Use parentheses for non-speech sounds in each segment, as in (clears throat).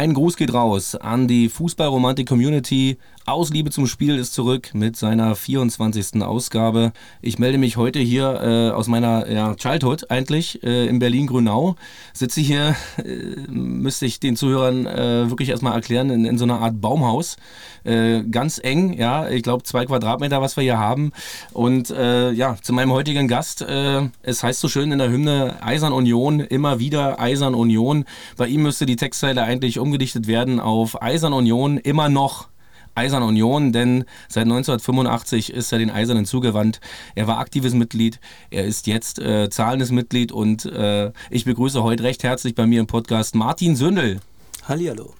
Ein Gruß geht raus an die Fußballromantik-Community. Aus Liebe zum Spiel ist zurück mit seiner 24. Ausgabe. Ich melde mich heute hier äh, aus meiner ja, Childhood eigentlich äh, in Berlin-Grünau. Sitze hier, äh, müsste ich den Zuhörern äh, wirklich erstmal erklären, in, in, so einer Art Baumhaus. Äh, ganz eng, ja, ich glaube zwei Quadratmeter, was wir hier haben. Und äh, ja, zu meinem heutigen Gast. es heißt so schön in der Hymne Eisern Union, immer wieder Eisern Union. Bei ihm müsste die Textzeile eigentlich um umgedichtet werden auf Eisern Union immer noch Eisern Union, denn seit 1985 ist er den Eisernen zugewandt. Er war aktives Mitglied, er ist jetzt äh, zahlendes Mitglied und äh, ich begrüße heute recht herzlich bei mir im Podcast Martin Sündel. Hallihallo.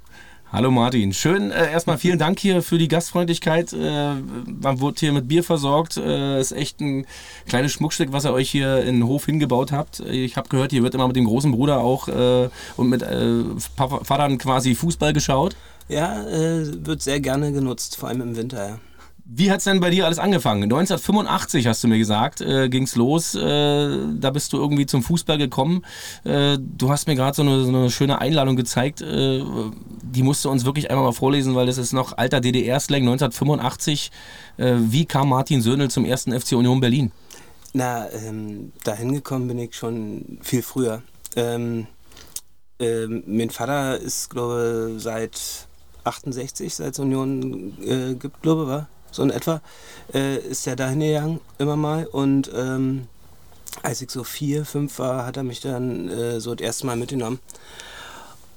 Hallo Martin, schön. Äh, erstmal vielen Dank hier für die Gastfreundlichkeit. Äh, man wurde hier mit Bier versorgt. Äh, ist echt ein kleines Schmuckstück, was ihr euch hier in den Hof hingebaut habt. Ich habe gehört, hier wird immer mit dem großen Bruder auch äh, und mit äh, Vatern quasi Fußball geschaut. Ja, äh, wird sehr gerne genutzt, vor allem im Winter. Ja. Wie hat es denn bei dir alles angefangen? 1985 hast du mir gesagt, äh, es los. Äh, da bist du irgendwie zum Fußball gekommen. Äh, du hast mir gerade so, so, eine schöne Einladung gezeigt. Äh, die musst du uns wirklich einmal mal vorlesen, weil das ist noch alter DDR-Slang 1985. Äh, wie kam Martin Söhnel zum ersten FC Union Berlin? Na, ähm, dahin gekommen bin ich schon viel früher. Ähm, ähm, mein Vater ist, glaube ich, seit 68, seit es Union äh, gibt, glaube ich, war so in etwa, äh, ist er dahin gegangen, immer mal. Und ähm, als ich so vier, fünf war, hat er mich dann äh, so das erste Mal mitgenommen.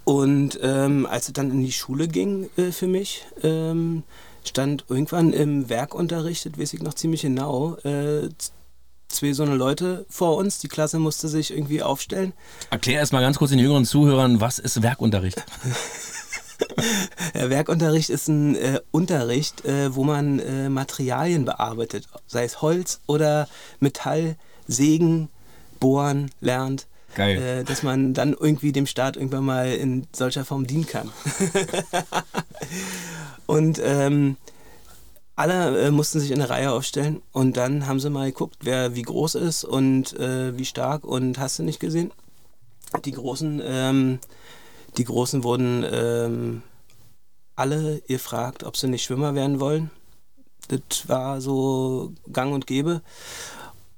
Und ähm, als es dann in die Schule ging äh, für mich, ähm, stand irgendwann im Werkunterricht, das weiß ich noch ziemlich genau, äh, zwei so eine Leute vor uns. Die Klasse musste sich irgendwie aufstellen. Erklär erst mal ganz kurz den jüngeren Zuhörern, was ist Werkunterricht? (laughs) (laughs) Werkunterricht ist ein äh, Unterricht, äh, wo man äh, Materialien bearbeitet, sei es Holz oder Metall, Sägen, Bohren lernt. Geil. Äh, dass man dann irgendwie dem Staat irgendwann mal in solcher Form dienen kann. (laughs) und ähm, alle äh, mussten sich in eine Reihe aufstellen und dann haben sie mal geguckt, wer wie groß ist und äh, wie stark und hast du nicht gesehen. Die Großen ähm, die Großen wurden ähm, alle gefragt, ob sie nicht Schwimmer werden wollen. Das war so gang und gäbe.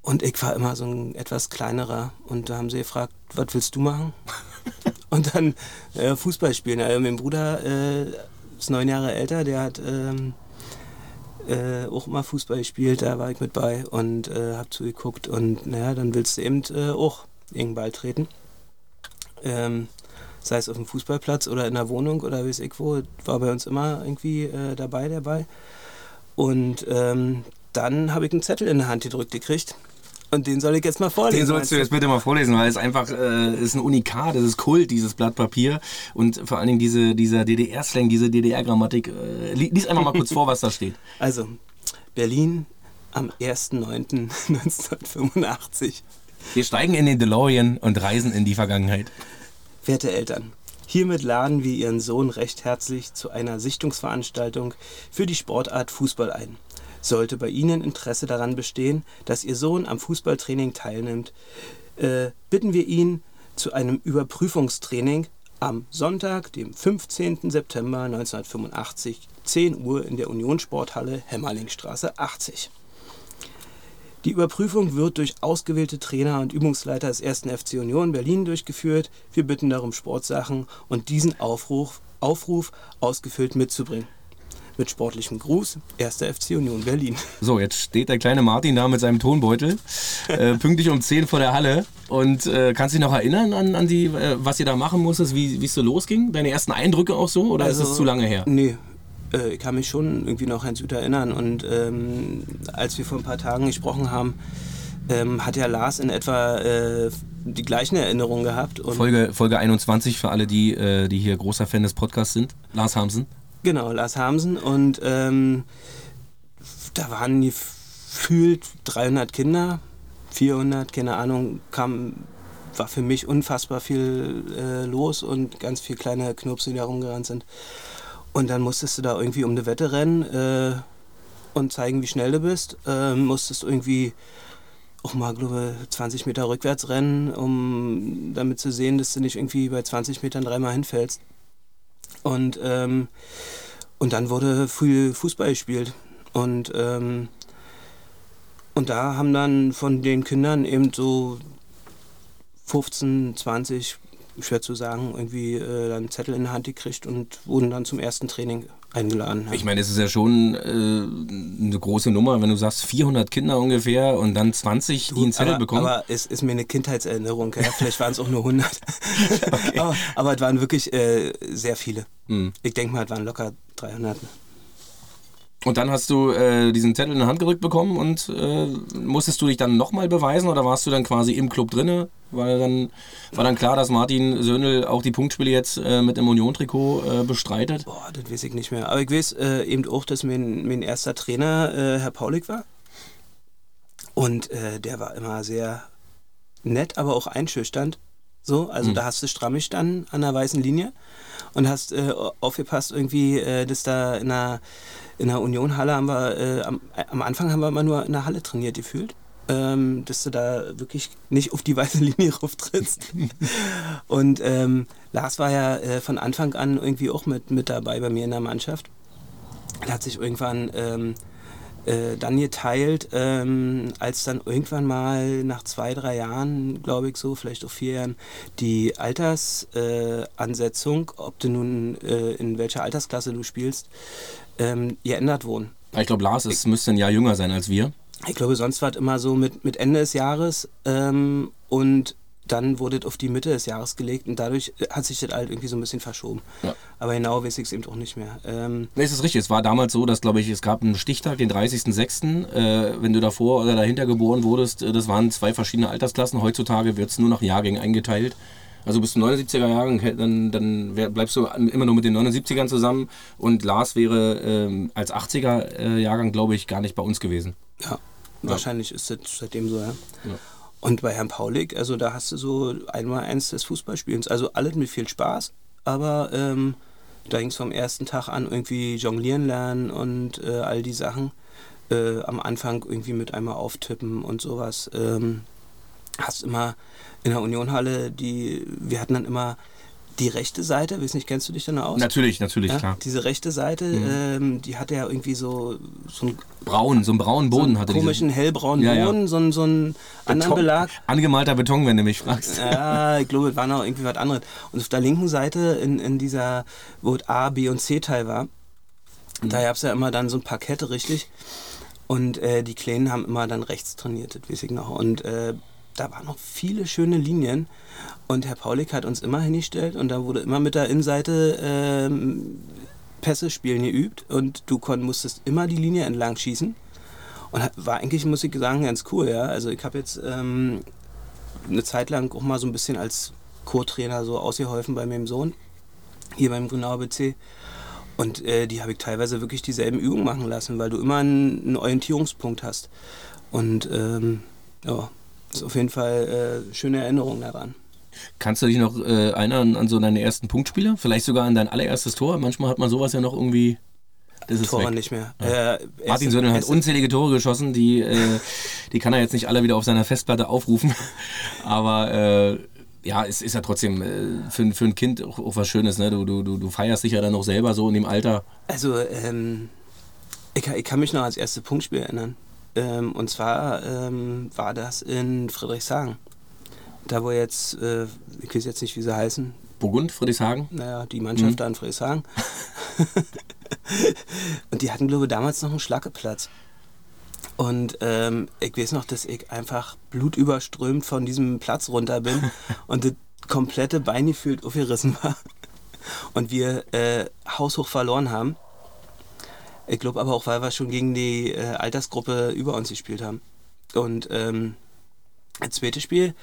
Und ich war immer so ein etwas kleinerer. Und da haben sie gefragt, was willst du machen? (laughs) und dann äh, Fußball spielen. Also mein Bruder äh, ist neun Jahre älter, der hat ähm, äh, auch mal Fußball gespielt, da war ich mit bei und äh, hab zugeguckt. Und naja, dann willst du eben äh, auch irgendeinen Ball treten. Ähm, sei es auf dem Fußballplatz oder in der Wohnung oder weiß ich wo, war bei uns immer irgendwie äh, dabei, der Ball. Und ähm, dann habe ich einen Zettel in der Hand gedrückt gekriegt. Und den soll ich jetzt mal vorlesen. Den sollst du jetzt bitte mal vorlesen, weil es einfach äh, ist ein Unikat, das ist Kult, dieses Blatt Papier. Und vor allen Dingen diese, dieser DDR-Slang, diese DDR-Grammatik. Äh, lies einfach mal kurz (laughs) vor, was da steht. Also, Berlin am 1.9.1985. Wir steigen in den DeLorean und reisen in die Vergangenheit. Werte Eltern, Hiermit laden wir Ihren Sohn recht herzlich zu einer Sichtungsveranstaltung für die Sportart Fußball ein. Sollte bei Ihnen Interesse daran bestehen, dass Ihr Sohn am Fußballtraining teilnimmt, äh, bitten wir ihn zu einem Überprüfungstraining am Sonntag, dem 15. September 1985, 10 Uhr in der Unionssporthalle Hemmerlingstraße 80. Die Überprüfung wird durch ausgewählte Trainer und Übungsleiter des 1. FC Union Berlin durchgeführt. Wir bitten darum, Sportsachen und diesen Aufruf, Aufruf ausgefüllt mitzubringen. Mit sportlichem Gruß, 1. FC Union Berlin. So, jetzt steht der kleine Martin da mit seinem Tonbeutel, äh, pünktlich um 10 vor der Halle. Und äh, kannst du dich noch erinnern an, an die, äh, was ihr da machen musstet, wie es so losging? Deine ersten Eindrücke auch so oder also, ist es zu lange her? Nee, äh, ich kann mich schon irgendwie noch ganz gut erinnern. Und ähm, als wir vor ein paar Tagen gesprochen haben, ähm, hat ja Lars in etwa äh, die gleichen Erinnerungen gehabt. Folge, Folge 21 für alle, die, äh, die hier großer Fan des Podcasts sind. Lars Hamsen. Genau, Lars Hamsen. Und ähm, da waren gefühlt 300 Kinder, 400, keine Ahnung, kam, war für mich unfassbar viel äh, los und ganz viele kleine Knirps, die da rumgerannt sind. Und dann musstest du da irgendwie um eine Wette rennen äh, und zeigen, wie schnell du bist. Äh, musstest irgendwie auch mal, glaube 20 Meter rückwärts rennen, um damit zu sehen, dass du nicht irgendwie bei 20 Metern dreimal hinfällst. Und, ähm, und dann wurde früh Fußball gespielt. Und, ähm, und da haben dann von den Kindern eben so 15, 20 schwer zu sagen, irgendwie äh, dann Zettel in die Hand gekriegt und wurden dann zum ersten Training eingeladen. Ja. Ich meine, es ist ja schon äh, eine große Nummer, wenn du sagst 400 Kinder ungefähr und dann 20, du, die einen Zettel aber, bekommen. Aber es ist mir eine Kindheitserinnerung, ja? vielleicht waren es auch nur 100. (laughs) okay. aber, aber, es waren wirklich äh, sehr viele. Hm. Ich denke mal, es waren locker 300. Und dann hast du äh, diesen Zettel in die Hand gerückt bekommen und äh, musstest du dich dann nochmal beweisen oder warst du dann quasi im Club drinne? Weil dann war dann klar, dass Martin Söhnel auch die Punktspiele jetzt äh, mit dem Union-Trikot äh, bestreitet. Boah, das weiß ich nicht mehr. Aber ich weiß äh, eben auch, dass mein, mein erster Trainer äh, Herr Paulik war. Und der war immer sehr nett, aber auch einschüchternd. So, also mhm. da hast du strammig dann an der weißen Linie und hast aufgepasst irgendwie, dass da in der in der Unionhalle haben wir, äh, am, am, Anfang haben wir immer nur in der Halle trainiert gefühlt. Ähm, dass du da wirklich nicht auf die weiße Linie rauftrittst. (laughs) und ähm, Lars war ja äh, von Anfang an irgendwie auch mit, mit dabei bei mir in der Mannschaft. Er hat sich irgendwann ähm, äh, dann geteilt, ähm, als dann irgendwann mal nach zwei, drei Jahren, glaube ich so, vielleicht auch vier Jahren, die Altersansetzung, ob du nun äh, in welcher Altersklasse du spielst, ähm, geändert wurden. Ich glaube, Lars ist, müsste ein Jahr jünger sein als wir. Ich glaube, sonst war es immer so mit, mit Ende des Jahres ähm, und dann wurde es auf die Mitte des Jahres gelegt und dadurch hat sich das halt irgendwie so ein bisschen verschoben. Ja. Aber genau weiß ich es eben auch nicht mehr. Ähm nee, es ist richtig. Es war damals so, dass, glaube ich, es gab einen Stichtag, den 30.06. Äh, wenn du davor oder dahinter geboren wurdest, äh, das waren zwei verschiedene Altersklassen. Heutzutage wird es nur nach Jahrgängen eingeteilt. Also bist du 79er Jahrgang, dann, dann bleibst du immer nur mit den 79ern zusammen und Lars wäre ähm, als 80er äh, Jahrgang, glaube ich, gar nicht bei uns gewesen. Ja, ja. wahrscheinlich ist das seitdem so, ja. ja. Und bei Herrn Paulik, also da hast du so einmal eins des Fußballspielens. Also alles mit viel Spaß, aber ähm, da ging es vom ersten Tag an irgendwie jonglieren lernen und äh, all die Sachen. Äh, am Anfang irgendwie mit einmal auftippen und sowas. Ähm, hast immer in der Unionhalle, die, wir hatten dann immer die rechte Seite, weiß nicht, kennst du dich noch aus? Natürlich, natürlich, ja, klar. Diese rechte Seite, mhm. ähm, die hatte ja irgendwie so, so ein braun, so einen braunen Boden so einen hatte komischen diese, hellbraunen ja, Boden, ja. so, so einen anderen Belag. Angemalter Beton, wenn du mich fragst. Ja, ich glaube, es war noch irgendwie was anderes. Und auf der linken Seite, in, in dieser, wo A, B und C Teil war, mhm. da gab es ja immer dann so ein Parkett, richtig. Und äh, die Kleinen haben immer dann rechts trainiert, das weiß ich noch. Und äh, da waren noch viele schöne Linien. Und Herr Paulik hat uns immer hingestellt und da wurde immer mit der Innenseite ähm, Pässe spielen geübt und du kon, musstest immer die Linie entlang schießen. Und war eigentlich, muss ich sagen, ganz cool. Ja? Also ich habe jetzt ähm, eine Zeit lang auch mal so ein bisschen als Co-Trainer so ausgeholfen bei meinem Sohn, hier beim Grünauer BC. Und äh, die habe ich teilweise wirklich dieselben Übungen machen lassen, weil du immer einen, einen Orientierungspunkt hast. Und ähm, ja, ist auf jeden Fall äh, schöne Erinnerung daran. Kannst du dich noch äh, erinnern an so deine ersten Punktspiele? Vielleicht sogar an dein allererstes Tor? Manchmal hat man sowas ja noch irgendwie. Das ist Tore weg. nicht mehr. Ja. Äh, Martin Söder hat unzählige Tore geschossen, die, äh, die kann er jetzt nicht alle wieder auf seiner Festplatte aufrufen. (laughs) Aber äh, ja, es ist ja trotzdem äh, für, für ein Kind auch, auch was Schönes. Ne? Du, du, du feierst dich ja dann noch selber so in dem Alter. Also, ähm, ich, ich, kann mich noch ans erste Punktspiel erinnern. Ähm, und zwar ähm, war das in Friedrichshagen. Da wo jetzt, äh, ich weiß jetzt nicht, wie sie heißen. Burgund, Friedrichshagen? Naja, die Mannschaft mhm. da in Friedrichshagen. (laughs) und die hatten, glaube ich, damals noch einen Schlackeplatz. Und ähm, ich weiß noch, dass ich einfach blutüberströmt von diesem Platz runter bin (laughs) und das komplette Bein gefühlt aufgerissen war. Und wir äh, haushoch verloren haben. Ich glaube aber auch, weil wir schon gegen die äh, Altersgruppe über uns gespielt haben. Und ähm, das zweite Spiel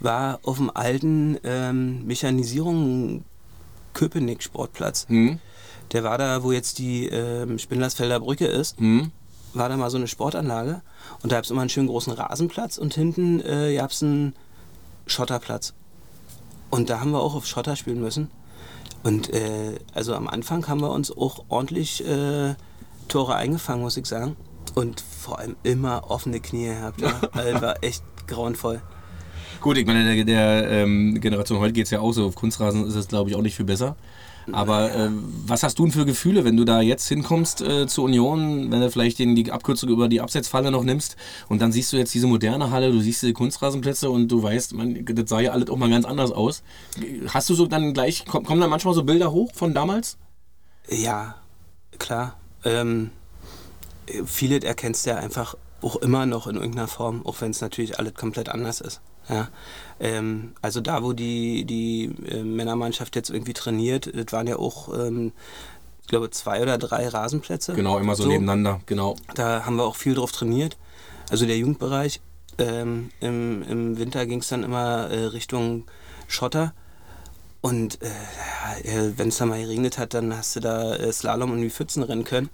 war auf dem alten ähm, Mechanisierung Köpenick Sportplatz. Mhm. Der war da, wo jetzt die ähm, Spindlersfelder Brücke ist. Mhm. War da mal so eine Sportanlage. Und da gab es immer einen schönen großen Rasenplatz und hinten äh, gab es einen Schotterplatz. Und da haben wir auch auf Schotter spielen müssen. Und äh, also am Anfang haben wir uns auch ordentlich äh, Tore eingefangen, muss ich sagen. Und vor allem immer offene Knie gehabt. Ja. (laughs) Also war echt grauenvoll. Gut, ich meine, der, der ähm, Generation heute geht es ja auch so. Auf Kunstrasen ist es, glaube ich, auch nicht viel besser. Aber äh, was hast du denn für Gefühle, wenn du da jetzt hinkommst äh, zur Union, wenn du vielleicht den, die Abkürzung über die Absetzfalle noch nimmst und dann siehst du jetzt diese moderne Halle, du siehst diese Kunstrasenplätze und du weißt, man, das sah ja alles auch mal ganz anders aus. Hast du so dann gleich, kommen da manchmal so Bilder hoch von damals? Ja, klar ähm, viele erkennst du ja einfach auch immer noch in irgendeiner Form, auch wenn es natürlich alles komplett anders ist. Ja, ähm, also da, wo die, die äh, Männermannschaft jetzt irgendwie trainiert, das waren ja auch, ähm, ich glaube, zwei oder drei Rasenplätze. Genau, immer so, so, nebeneinander, genau. Da haben wir auch viel drauf trainiert. Also der Jugendbereich. Ähm, im, Im Winter ging es dann immer äh, Richtung Schotter. Und äh, äh wenn es da mal geregnet hat, dann hast du da äh, Slalom und die Pfützen rennen können.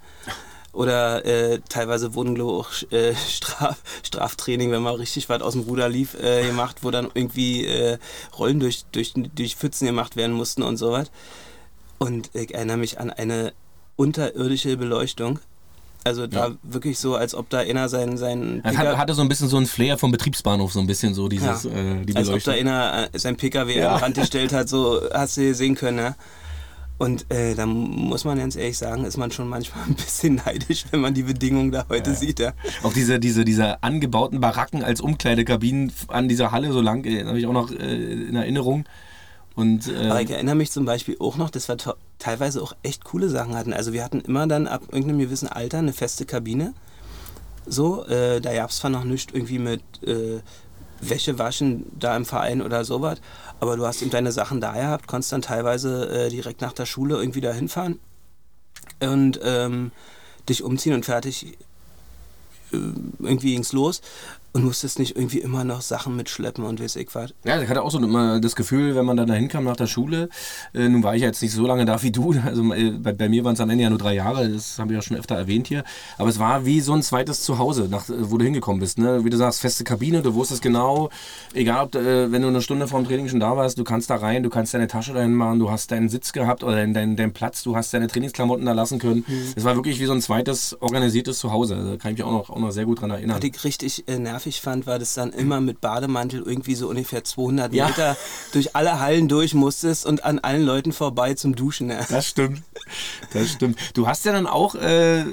Oder äh, teilweise wurden, glaube ich, auch äh, (laughs) Straf, Straftraining, wenn mal richtig weit aus dem Ruder lief, äh, gemacht, wo dann irgendwie äh, Rollen durch, durch, durch Pfützen gemacht werden mussten und sowas. Und ich erinnere mich an eine unterirdische Beleuchtung also da ja. wirklich so, als ob da einer seinen sein hatte, hatte so ein bisschen so ein Flair vom Betriebsbahnhof, so ein bisschen so dieses ja. äh, die Als ob da einer äh, sein PKW ja. an Rand (laughs) gestellt hat, so hast du sehen können, ja. Und äh, da muss man ganz ehrlich sagen, ist man schon manchmal ein bisschen neidisch, wenn man die Bedingungen da heute ja. sieht. Ja. Auch diese, diese, diese angebauten Baracken als Umkleidekabinen an dieser Halle so lang, äh, habe ich auch noch äh, in Erinnerung. Und, äh, Aber ich erinnere mich zum Beispiel auch noch, dass wir teilweise auch echt coole Sachen hatten. Also wir hatten immer dann ab irgendeinem gewissen Alter eine feste Kabine. So, äh, da gab es zwar noch nichts irgendwie mit äh, Wäsche waschen da im Verein oder sowas, aber du hast eben deine Sachen da gehabt, konntest dann teilweise äh, direkt nach der Schule irgendwie da hinfahren und ähm, dich umziehen und fertig. Äh, irgendwie ging es los und musstest nicht irgendwie immer noch Sachen mitschleppen und weiß ich was. Ja, ich hatte auch so immer das Gefühl, wenn man dann da hinkam nach der Schule, äh, nun war ich ja jetzt nicht so lange da wie du, (laughs) also äh, bei, bei, mir waren es am Ende ja nur drei Jahre, das habe ich ja schon öfter erwähnt hier, aber es war wie so ein zweites Zuhause, nach, wo du hingekommen bist, ne? wie du sagst, feste Kabine, du wusstest genau, egal ob, äh, wenn du eine Stunde vor dem Training schon da warst, du kannst da rein, du kannst deine Tasche dahin machen, du hast deinen Sitz gehabt oder deinen, deinen, deinen Platz, du hast deine Trainingsklamotten da lassen können. Mhm. Es war wirklich wie so ein zweites organisiertes Zuhause, da kann ich mich auch noch, auch noch sehr gut dran erinnern. Was ich richtig äh, nervig fand, war das dann immer mit Bademantel irgendwie so ungefähr 200 ja. Meter durch alle Hallen durch musstest und an allen Leuten vorbei zum Duschen. Ja. Das stimmt. Das stimmt. Du hast ja dann auch äh,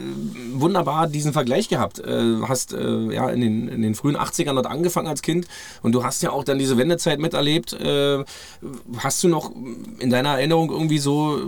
wunderbar diesen Vergleich gehabt. Äh, hast äh, ja in den, in den frühen 80ern dort angefangen als Kind und du hast ja auch dann diese Wendezeit miterlebt. Äh, hast du noch in deiner Erinnerung irgendwie so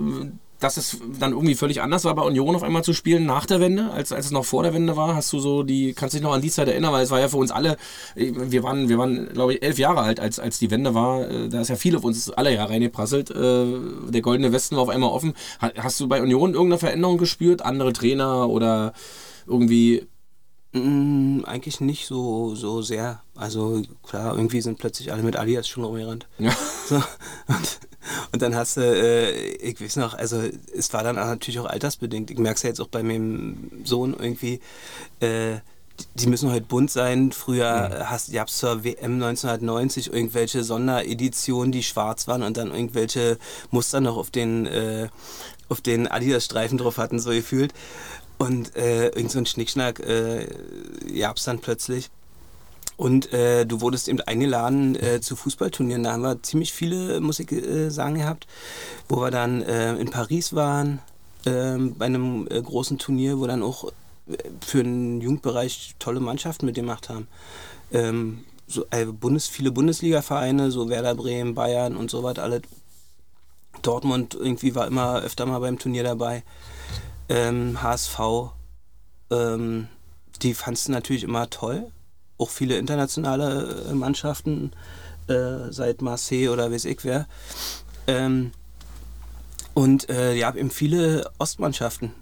dass es dann irgendwie völlig anders war, bei Union auf einmal zu spielen nach der Wende, als, als es noch vor der Wende war? Hast du so die, kannst du dich noch an die Zeit erinnern? Weil es war ja für uns alle, wir waren, wir waren, glaube ich, elf Jahre alt, als, als die Wende war. Äh, da ist ja viel auf uns alle Jahre reingeprasselt. Äh, der goldene Westen war auf einmal offen. Hast du bei Union irgendeine Veränderung gespürt? Andere Trainer oder irgendwie Mm, eigentlich nicht so, so sehr. Also klar, irgendwie sind plötzlich alle mit Alias schon rumgerannt. Ja. (laughs) So, und, und, dann hast du, äh, ich weiß noch, also es war dann natürlich auch altersbedingt. Ich merke es ja jetzt auch bei meinem Sohn irgendwie, äh, die müssen heute bunt sein. Früher mhm. hast, gab es zur WM 1990 irgendwelche Sondereditionen, die schwarz waren und dann irgendwelche Muster noch auf den, äh, auf den Adidas-Streifen drauf hatten, so gefühlt. Und äh, irgend so ein Schnickschnack äh, gab es dann plötzlich. Und äh, du wurdest eben eingeladen äh, zu Fußballturnieren. Da haben wir ziemlich viele, muss ich äh, sagen, gehabt, wo wir dann äh, in Paris waren, ähm, bei einem äh, großen Turnier, wo dann auch für den Jugendbereich tolle Mannschaften mitgemacht haben. Ähm, so, äh, Bundes, viele Bundesliga-Vereine, so Werder Bremen, Bayern und so was, alle. Dortmund irgendwie war immer öfter mal beim Turnier dabei. Ähm, HSV, ähm, die fandst du natürlich immer toll. Auch viele internationale äh, Mannschaften, äh, seit Marseille oder weiß ich wer. Ähm, und äh, ja, eben viele Ostmannschaften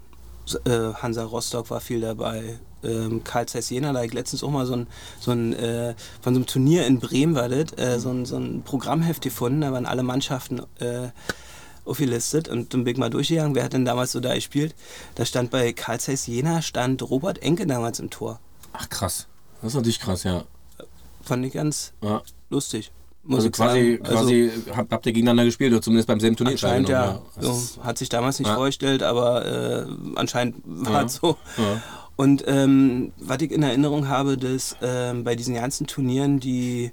äh, Hansa Rostock war viel dabei. Ähm, Karl Zeiss Jena, da ich letztens auch mal so ein, so ein äh, von so einem Turnier in Bremen war das, äh, so, ein, so ein Programmheft gefunden, da waren alle Mannschaften äh, aufgelistet und dann bin ich mal durchgegangen, wer hat denn damals so da gespielt? Da stand bei Karl Zeiss Jena, stand Robert Enke damals im Tor. Ach krass, das ist natürlich krass, ja. Fand ich ganz ja. lustig. Muss also quasi, quasi also, habt, habt ihr gegeneinander gespielt oder zumindest beim selben Turnier Anscheinend ja. ja. So, hat sich damals nicht ja. vorgestellt, aber äh, anscheinend war ja. es so. Ja. Und ähm, was ich in Erinnerung habe, dass ähm, bei diesen ganzen Turnieren die,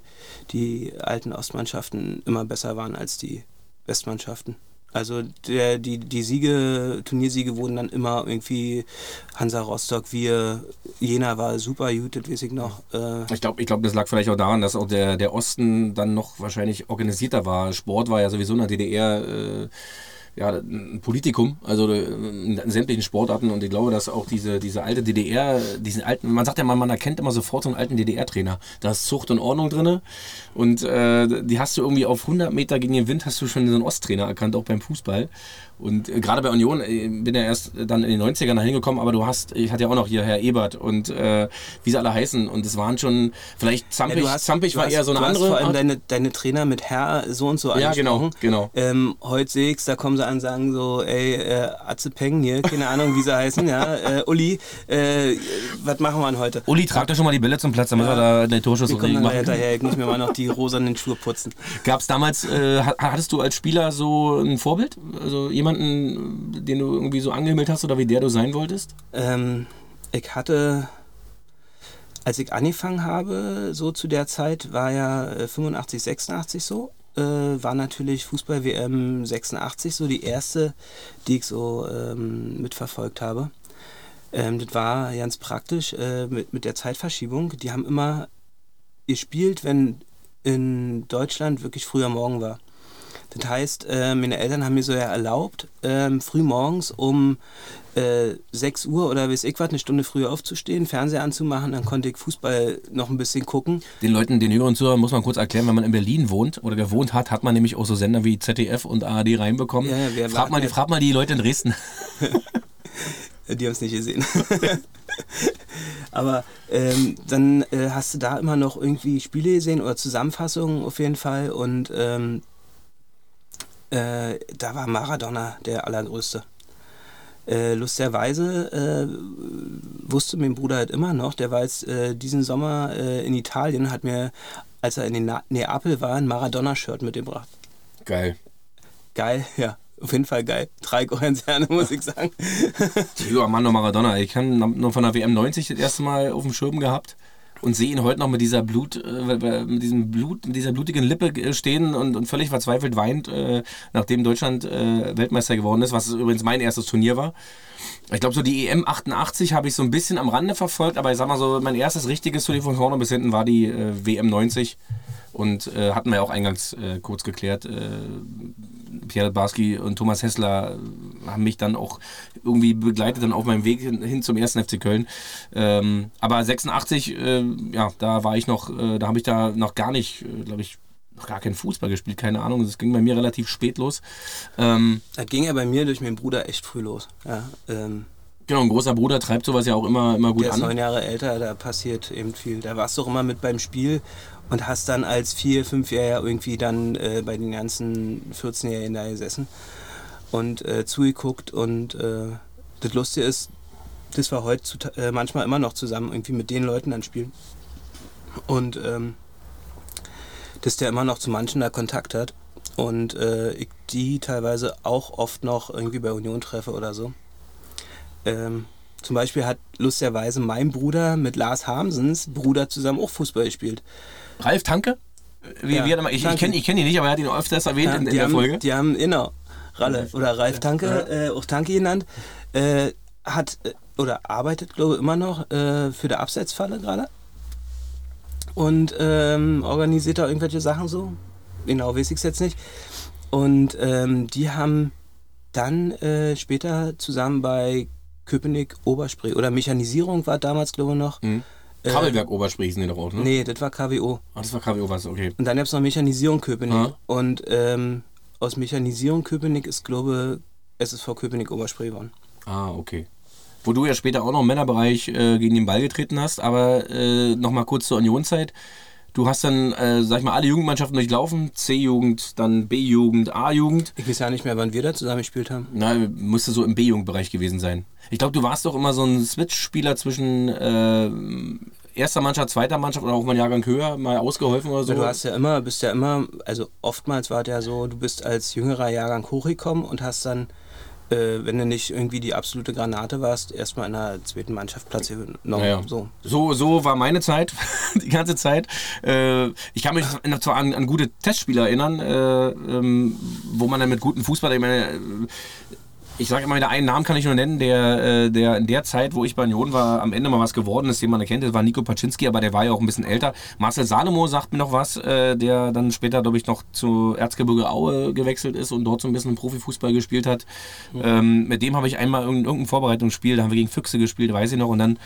die alten Ostmannschaften immer besser waren als die Westmannschaften. Also der, die, die Siege, Turniersiege wurden dann immer irgendwie Hansa Rostock, wir, Jena war super das weiß ich noch. Äh ich glaube, ich glaub, das lag vielleicht auch daran, dass auch der, der Osten dann noch wahrscheinlich organisierter war. Sport war ja sowieso in der DDR. Äh ja, ein Politikum, also äh, in sämtlichen Sportarten. Und ich glaube, dass auch diese, diese alte DDR, diesen alten, man sagt ja mal, man erkennt immer sofort so einen alten DDR-Trainer. Da ist Zucht und Ordnung drin und äh, die hast du irgendwie auf 100 Meter gegen den Wind hast du schon so einen Osttrainer erkannt, auch beim Fußball und äh, gerade bei Union äh, bin ja erst dann in den 90ern dahin gekommen, aber du hast, ich hatte ja auch noch hier Herr Ebert und äh, wie sie alle heißen. Und es waren schon, vielleicht Zampich, ja, hast, Zampich war hast, eher so eine du andere. Hast vor allem deine, deine Trainer mit Herr so und so Ja, genau, genau. Ähm, heute sehe ich da kommen sie an und sagen so, ey, äh, Atze Peng hier, keine Ahnung, wie sie heißen, ja. (laughs) Äh, Uli, äh, was machen wir denn heute? Uli, trag doch schon mal die Bälle zum Platz, damit ja. wir da den Torschuss wir machen. hinterher, ich muss mir mal noch die (laughs) rosanen Schuhe putzen. Gab es damals, äh, hattest du als Spieler so ein Vorbild? Also jemanden, den du irgendwie so angehimmelt hast oder wie der du sein wolltest? Ähm, ich hatte, als ich angefangen habe, so zu der Zeit, war ja 85, äh, 86 so. Äh, war natürlich Fußball-WM 86 so die erste, die ich so ähm, mitverfolgt habe. Ähm, das war ganz praktisch äh, mit, mit der Zeitverschiebung. Die haben immer gespielt, wenn in Deutschland wirklich früher Morgen war. Das heißt, äh, meine Eltern haben mir so ja erlaubt, ähm, früh morgens um äh, 6 Uhr oder weiß ich was, eine Stunde früher aufzustehen, Fernseher anzumachen, dann konnte ich Fußball noch ein bisschen gucken. Den Leuten, den jüngeren Zuhörern muss man kurz erklären, wenn man in Berlin wohnt oder gewohnt hat, hat man nämlich auch so Sender wie ZDF und ARD reinbekommen. Ja, frag, mal, frag mal die Leute in Dresden. (laughs) die haben es nicht gesehen. (laughs) Aber ähm, dann äh, hast du da immer noch irgendwie Spiele gesehen oder Zusammenfassungen auf jeden Fall und ähm, äh, da war Maradona der Allergrößte. Äh, lustigerweise äh, wusste mein Bruder halt immer noch, der war jetzt äh, diesen Sommer äh, in Italien, hat mir, als er in Neapel war, ein Maradona-Shirt mitgebracht. Geil. Geil, (laughs) ja. Auf jeden Fall geil. Drei Konzerne, (laughs) muss ich sagen. (laughs) Diego Armando Maradona. Ich habe nur von der WM 90 das erste Mal auf dem Schirm gehabt und sehe ihn heute noch mit dieser Blut, äh, mit diesem Blut, mit dieser blutigen Lippe äh, stehen und, und völlig verzweifelt weint, äh, nachdem Deutschland Weltmeister geworden ist, was übrigens mein erstes Turnier war. Ich glaube, so die EM 88 habe ich so ein bisschen am Rande verfolgt, aber ich sag mal so, mein erstes richtiges Turnier von vorne bis hinten war die WM 90. Und äh, hatten wir ja auch eingangs äh, kurz geklärt. Äh, Pierre Barski und Thomas Hessler haben mich dann auch irgendwie begleitet dann auf meinem Weg hin, hin zum ersten FC Köln. Ähm, aber 86, äh, ja, da war ich noch, äh, da habe ich da noch gar nicht, äh, glaube ich, noch gar keinen Fußball gespielt, keine Ahnung. Das ging bei mir relativ spät los. Ähm, das ging ja bei mir durch meinen Bruder echt früh los. Ja, ähm Genau, ein großer Bruder treibt sowas ja auch immer, immer gut der an. Der ist neun Jahre älter, da passiert eben viel. Da warst du auch immer mit beim Spiel und hast dann als vier, fünfjähriger irgendwie dann äh, bei den ganzen 14-Jährigen da gesessen und äh, zugeguckt und äh, das Lustige ist, dass wir heute äh, manchmal immer noch zusammen irgendwie mit den Leuten dann spielen. Und ähm, dass der immer noch zu manchen da Kontakt hat. Und äh, ich die teilweise auch oft noch irgendwie bei Union treffe oder so. Ähm, zum Beispiel hat lustigerweise mein Bruder mit Lars Hamsens Bruder zusammen auch Fußball gespielt. Ralf Tanke? Wie, Ja, wie hat er mal, ich ich kenne ich kenn ihn nicht, aber er hat ihn öfters erwähnt Ja, in, in der haben, Folge. Die haben, genau, Ralle oder Ralf Tanke, äh, auch Tanke genannt, äh, hat äh, oder arbeitet, glaube ich, immer noch äh, für der Abseitsfalle gerade. Und ähm, organisiert da irgendwelche Sachen so. Genau, weiß ich es jetzt nicht. Und ähm, die haben dann äh, später zusammen bei Köpenick Oberspree oder Mechanisierung war damals, glaube ich, noch. Mhm. Äh, Kabelwerk Oberspree hießen die doch auch, ne? Nee, das war KWO. Ah, das war KWO was, okay. Und dann gab es noch Mechanisierung Köpenick. Ja. Und ähm, aus Mechanisierung Köpenick ist, glaube ich, SSV Köpenick Oberspree geworden. Ah, okay. Wo du ja später auch noch im Männerbereich äh, gegen den Ball getreten hast, aber äh, nochmal kurz zur Unionzeit. Du hast dann, äh, sag ich mal, alle Jugendmannschaften durchlaufen. C-Jugend, dann B-Jugend, A-Jugend. Ich weiß ja nicht mehr, wann wir da zusammen gespielt haben. Na, musste so im B-Jugendbereich gewesen sein. Ich glaube, du warst doch immer so ein Switch-Spieler zwischen äh, erster Mannschaft, zweiter Mannschaft oder auch mal einen Jahrgang höher, mal ausgeholfen oder so. Du hast ja immer, bist ja immer, also oftmals war es ja so, du bist als jüngerer Jahrgang hochgekommen und hast dann, äh, wenn du nicht irgendwie die absolute Granate warst, erstmal in der zweiten Mannschaft Platz genommen. Naja. So. So, so war meine Zeit, (laughs) die ganze Zeit. Äh, ich kann mich noch zwar an, an gute Testspiele erinnern, äh, ähm, wo man dann mit guten Fußball, ich meine, ich sage immer wieder einen Namen kann ich nur nennen, der, äh, der in der Zeit, wo ich bei Union war, am Ende mal was geworden ist, den man erkennt, das war Nico Paczynski, aber der war ja auch ein bisschen älter. Marcel Salomo sagt mir noch was, äh, der dann später, glaube ich, noch zu Erzgebirge Aue gewechselt ist und dort so ein bisschen Profifußball gespielt hat. Ähm, mit dem habe ich einmal in irgendein Vorbereitungsspiel, da haben wir gegen Füchse gespielt, weiß ich noch, und dann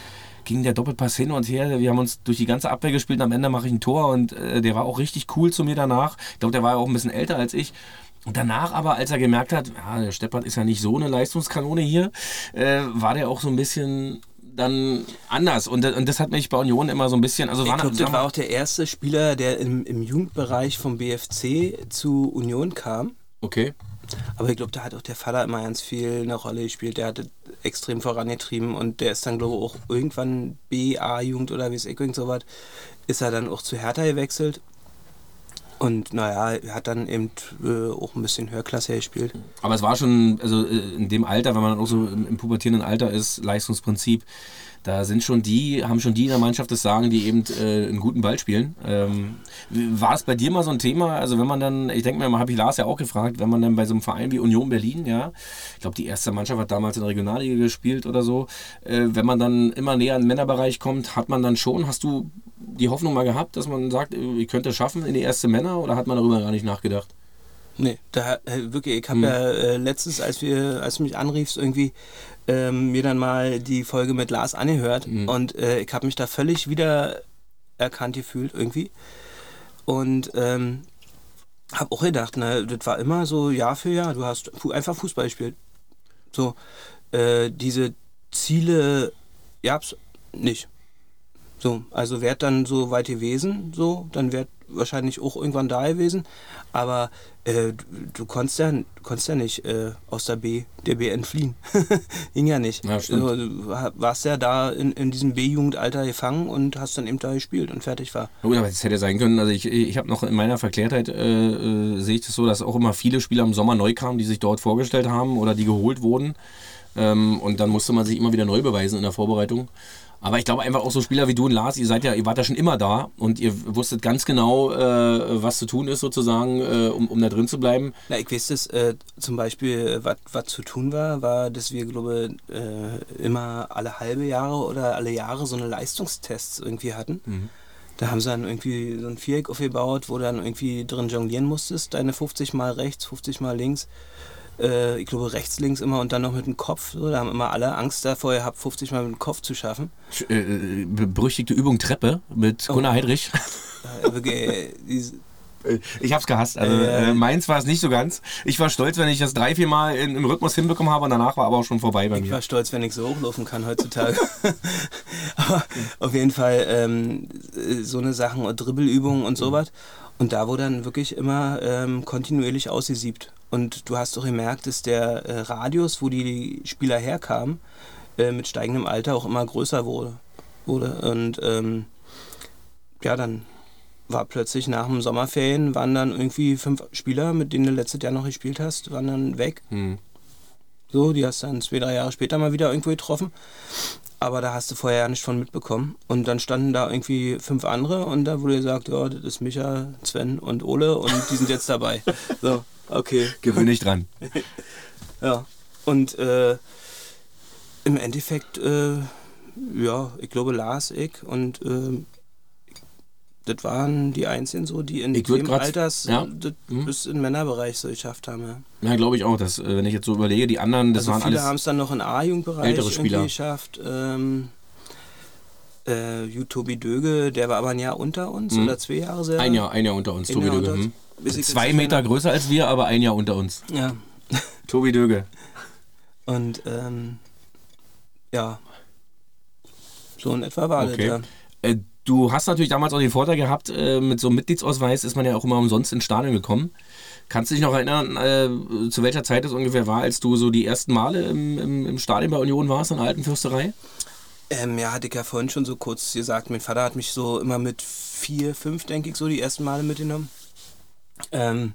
ging der Doppelpass hin und her. Wir haben uns durch die ganze Abwehr gespielt. Am Ende mache ich ein Tor und äh, der war auch richtig cool zu mir danach. Ich glaube, der war ja auch ein bisschen älter als ich. Und danach aber, als er gemerkt hat, ja, der Steppert ist ja nicht so eine Leistungskanone hier, äh, war der auch so ein bisschen dann anders. Und, und das hat mich bei Union immer so ein bisschen, also Ich war, glaube, sag das war auch der erste Spieler, der im, im Jugendbereich vom BFC zu Union kam. okay. Aber ich glaube, da hat auch der Vater immer ganz viel eine Rolle gespielt. Der hat extrem vorangetrieben und der ist dann, glaube ich, auch irgendwann B-A-Jugend oder wie es irgend so was, ist er dann auch zu Hertha gewechselt. Und naja, er hat dann eben äh, auch ein bisschen Höherklasse gespielt. Aber es war schon, also äh, in dem Alter, wenn man dann auch so im, im pubertierenden Alter ist, Leistungsprinzip, da sind schon die, haben schon die in der Mannschaft das Sagen, die eben äh, einen guten Ball spielen. Ähm, war es bei dir mal so ein Thema? Also wenn man dann, ich denke mir, habe ich Lars ja auch gefragt, wenn man dann bei so einem Verein wie Union Berlin, ja, ich glaube die erste Mannschaft hat damals in der Regionalliga gespielt oder so, äh, wenn man dann immer näher in den Männerbereich kommt, hat man dann schon, hast du die Hoffnung mal gehabt, dass man sagt, äh, ihr könnt es schaffen in die erste Männer oder hat man darüber gar nicht nachgedacht? Nee, da äh, wirklich, ich habe Hm. ja äh, letztens, als wir, als du mich anriefst, irgendwie ähm, mir dann mal die Folge mit Lars angehört Hm. und äh, ich habe mich da völlig wieder erkannt gefühlt irgendwie. Und ähm, habe auch gedacht, ne, das war immer so Jahr für Jahr, du hast einfach Fußball gespielt. So, äh, diese Ziele gab's nicht. So, also wärt dann so weit gewesen, so, dann wärt wahrscheinlich auch irgendwann da gewesen. Aber äh, du, du konntest ja, konntest ja nicht äh, aus der B, der B entfliehen. (laughs) Ging ja nicht. Ja, stimmt. So, du warst ja da in, in diesem B-Jugendalter gefangen und hast dann eben da gespielt und fertig war. Oh, aber es hätte sein können. Also ich, ich habe noch in meiner Verklärtheit äh, äh, sehe ich das so, dass auch immer viele Spieler im Sommer neu kamen, die sich dort vorgestellt haben oder die geholt wurden. Ähm, und dann musste man sich immer wieder neu beweisen in der Vorbereitung. Aber ich glaube einfach auch so Spieler wie du und Lars, ihr seid ja, ihr wart ja schon immer da und ihr wusstet ganz genau, äh, was zu tun ist sozusagen, äh, um, um da drin zu bleiben. Na, ich weiß das, äh, zum Beispiel, was was zu tun war, war, dass wir, glaube ich, äh, immer alle halbe Jahre oder alle Jahre so eine Leistungstests irgendwie hatten. Da haben sie dann irgendwie so ein Viereck aufgebaut, wo du dann irgendwie drin jonglieren musstest, deine 50 mal rechts, 50 mal links. Äh, ich glaube rechts, links immer und dann noch mit dem Kopf. So. Da haben immer alle Angst davor gehabt, 50 mal mit dem Kopf zu schaffen. Sch- Äh, berüchtigte Übung Treppe mit Oh. Gunnar Heidrich. (laughs) Äh, äh, Ich hab's gehasst. Also Äh, äh, meins war es nicht so ganz. Ich war stolz, wenn ich das drei, vier Mal in, im Rhythmus hinbekommen habe und danach war aber auch schon vorbei bei Ich mir. war stolz, wenn ich so hochlaufen kann heutzutage. (laughs) Aber auf jeden Fall ähm, so eine Sachen, und Dribbelübungen und sowas. Und da wurde dann wirklich immer ähm, kontinuierlich ausgesiebt. Und du hast doch gemerkt, dass der äh, Radius, wo die Spieler herkamen, äh, mit steigendem Alter auch immer größer wurde. wurde. Und ähm, ja, dann war plötzlich nach dem Sommerferien, waren dann irgendwie fünf Spieler, mit denen du letztes Jahr noch gespielt hast, waren dann weg. Hm. So, die hast du dann zwei, drei Jahre später mal wieder irgendwo getroffen. Aber da hast du vorher ja nicht von mitbekommen. Und dann standen da irgendwie fünf andere und da wurde gesagt, ja, das ist Micha, Sven und Ole und die sind jetzt dabei. (laughs) So, okay. Gewöhn dich dran. (laughs) Ja. Und äh, im Endeffekt, äh, ja, ich glaube Lars, ich und äh, das waren die Einzigen so, die in Ich dem grad- Alters ja. das Mhm. bis im Männerbereich so geschafft haben. Ja. Ja, glaube ich auch. Dass, äh, wenn ich jetzt so überlege, die anderen, das also waren viele haben es dann noch in A-Jugendbereich ältere irgendwie Spieler. geschafft. Ähm, äh, Jutobi Döge, der war aber ein Jahr unter uns Mhm. oder zwei Jahre selber. Ein Jahr, ein Jahr unter uns, Tobi Jahr Döge. uns. Hm. Jetzt Zwei Meter größer als wir, aber ein Jahr unter uns. Ja. (laughs) Tobi Döge. Und ähm, ja, so in etwa war Okay. das. Äh, du hast natürlich damals auch den Vorteil gehabt, äh, mit so einem Mitgliedsausweis ist man ja auch immer umsonst ins Stadion gekommen. Kannst du dich noch erinnern, äh, zu welcher Zeit es ungefähr war, als du so die ersten Male im, im, im Stadion bei Union warst, in der alten Fürsterei? Ja. Ähm, ja, hatte ich ja vorhin schon so kurz gesagt. Mein Vater hat mich so immer mit vier, fünf, denke ich, so die ersten Male mitgenommen. Ähm,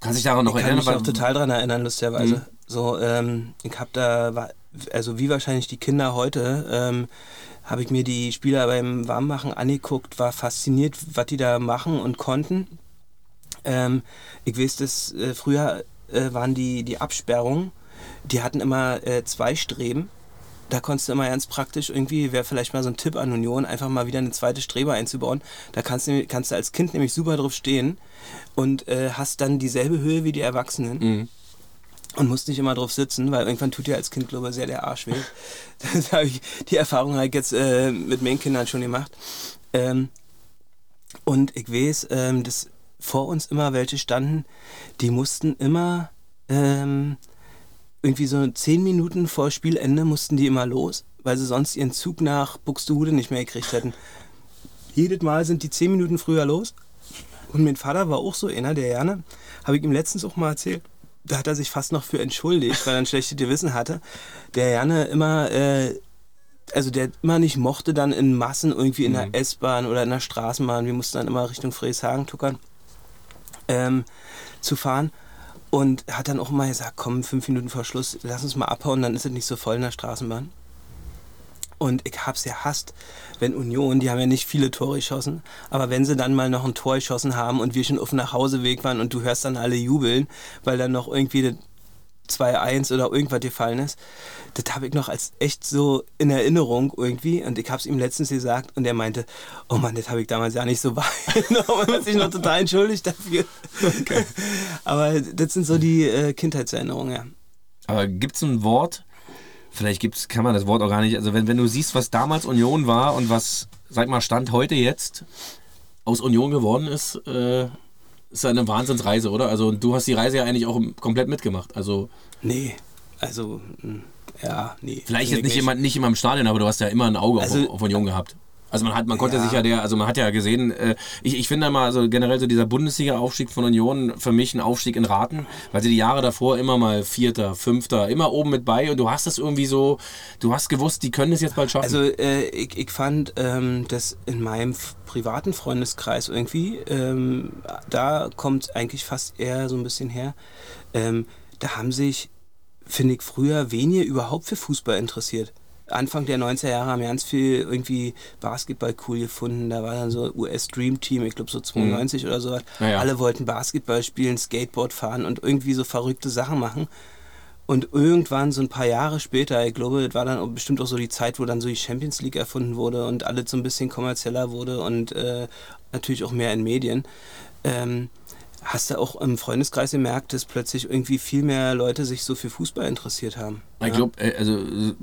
Kannst du dich daran noch ich kann erinnern? mich auch total dran erinnern, lustigerweise. Mhm. So, ähm, ich habe da, also wie wahrscheinlich die Kinder heute, ähm, habe ich mir die Spieler beim Warmmachen angeguckt, war fasziniert, was die da machen und konnten. Ähm, ich weiß, dass äh, früher äh, waren die, die Absperrungen, die hatten immer äh, zwei Streben. Da konntest du immer ganz praktisch irgendwie, wäre vielleicht mal so ein Tipp an Union, einfach mal wieder eine zweite Strebe einzubauen. Da kannst du, kannst du als Kind nämlich super drauf stehen und äh, hast dann dieselbe Höhe wie die Erwachsenen Mhm. Und musst nicht immer drauf sitzen, weil irgendwann tut dir als Kind, glaube ich, sehr der Arsch weh. (laughs) Das habe ich, die Erfahrung ich jetzt äh, mit meinen Kindern schon gemacht. Ähm, und ich weiß, ähm, dass vor uns immer welche standen, die mussten immer ähm, irgendwie so zehn Minuten vor Spielende mussten die immer los, weil sie sonst ihren Zug nach Buxtehude nicht mehr gekriegt hätten. Jedes Mal sind die zehn Minuten früher los. Und mein Vater war auch so einer, der gerne, habe ich ihm letztens auch mal erzählt, da hat er sich fast noch für entschuldigt, weil er ein schlechtes Gewissen hatte, der gerne immer, äh, also der immer nicht mochte dann in Massen irgendwie in Mhm. der S-Bahn oder in der Straßenbahn, wir mussten dann immer Richtung Friedrichshagen tuckern, ähm, zu fahren. Und hat dann auch mal gesagt, komm, fünf Minuten vor Schluss, lass uns mal abhauen, dann ist es nicht so voll in der Straßenbahn. Und ich hab's ja hasst, wenn Union, die haben ja nicht viele Tore geschossen, aber wenn sie dann mal noch ein Tor geschossen haben und wir schon auf dem Nachhauseweg waren und du hörst dann alle jubeln, weil dann noch irgendwie das 2-1 oder irgendwas gefallen ist, das habe ich noch als echt so in Erinnerung irgendwie und ich habe es ihm letztens gesagt und er meinte, oh Mann, das habe ich damals ja nicht so wahrgenommen (laughs) und hat sich noch total entschuldigt dafür. (laughs) Aber das sind so die äh, Kindheitserinnerungen, ja. Aber gibt es ein Wort, vielleicht gibt's, kann man das Wort auch gar nicht, also wenn, wenn du siehst, was damals Union war und was, sag mal, Stand heute jetzt aus Union geworden ist, äh, ist eine Wahnsinnsreise, oder? Also du hast die Reise ja eigentlich auch komplett mitgemacht. Also Nee, also, mh, ja, nee. vielleicht Nee, jetzt nicht immer, nicht immer im Stadion, aber du hast ja immer ein Auge Also- auf, auf Union gehabt. Also man hat, man konnte Ja. sich ja der, also man hat ja gesehen, äh, ich, ich finde mal, also generell so dieser Bundesliga-Aufstieg von Union für mich ein Aufstieg in Raten, weil sie die Jahre davor immer mal Vierter, Fünfter, immer oben mit bei und du hast es irgendwie so, du hast gewusst, die können es jetzt bald schaffen. Also äh, ich, ich fand, ähm, dass in meinem privaten Freundeskreis irgendwie, ähm, da kommt eigentlich fast eher so ein bisschen her, ähm, da haben sich, finde ich, früher wenige überhaupt für Fußball interessiert. Anfang der 90er Jahre haben ganz viel irgendwie Basketball cool gefunden. Da war dann so US Dream Team, ich glaube so 92 oder so. Ja, ja. Alle wollten Basketball spielen, Skateboard fahren und irgendwie so verrückte Sachen machen. Und irgendwann, so ein paar Jahre später, ich glaube, das war dann bestimmt auch so die Zeit, wo dann so die Champions League erfunden wurde und alles so ein bisschen kommerzieller wurde und äh, natürlich auch mehr in Medien. Ähm, hast du auch im Freundeskreis gemerkt, dass plötzlich irgendwie viel mehr Leute sich so für Fußball interessiert haben? Ich glaube, also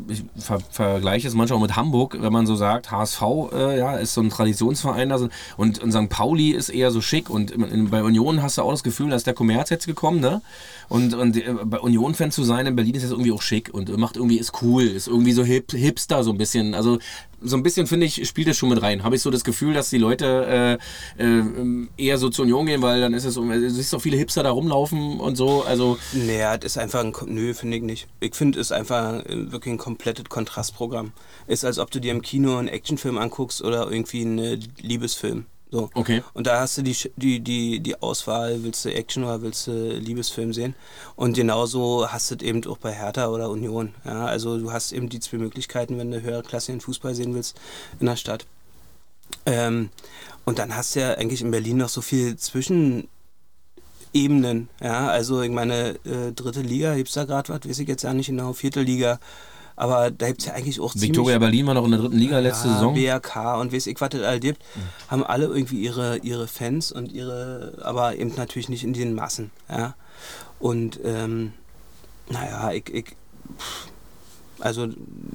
ich ver vergleiche es manchmal auch mit Hamburg, wenn man so sagt, HSV äh, ja, ist so ein Traditionsverein da so, und, und St. Pauli ist eher so schick und in, bei Union hast du auch das Gefühl, da ist der Kommerz jetzt gekommen, ne? Und, und äh, bei Union-Fan zu sein in Berlin ist jetzt irgendwie auch schick und macht irgendwie, ist cool, ist irgendwie so hip, hipster so ein bisschen. Also so ein bisschen, finde ich, spielt es schon mit rein. Habe ich so das Gefühl, dass die Leute äh, äh, eher so zur Union gehen, weil dann ist es so, du siehst doch viele Hipster da rumlaufen und so, also Naja, das ist einfach ein. Nö, finde ich nicht. Ich finde, es ist einfach äh, wirklich ein komplettes Kontrastprogramm. Ist, als ob du dir im Kino einen Actionfilm anguckst oder irgendwie einen Liebesfilm. So. Okay. Und da hast du die, die, die, die Auswahl, willst du Action oder willst du Liebesfilm sehen? Und genauso hast du es eben auch bei Hertha oder Union. Ja, also du hast eben die zwei Möglichkeiten, wenn du höherklassigen Fußball sehen willst in der Stadt. Ähm, und dann hast du ja eigentlich in Berlin noch so viel Zwischenebenen. Ja, also ich meine, äh, dritte Liga, gibt es da gerade was, weiß ich jetzt ja nicht genau, vierte Liga. Aber da gibt es ja eigentlich auch Victoria Berlin war noch in der dritten Liga letzte ja, Saison. BRK und weiß ich, was es all gibt, haben alle irgendwie ihre, ihre Fans und ihre, aber eben natürlich nicht in den Massen. Ja. Und ähm, naja, ich, ich also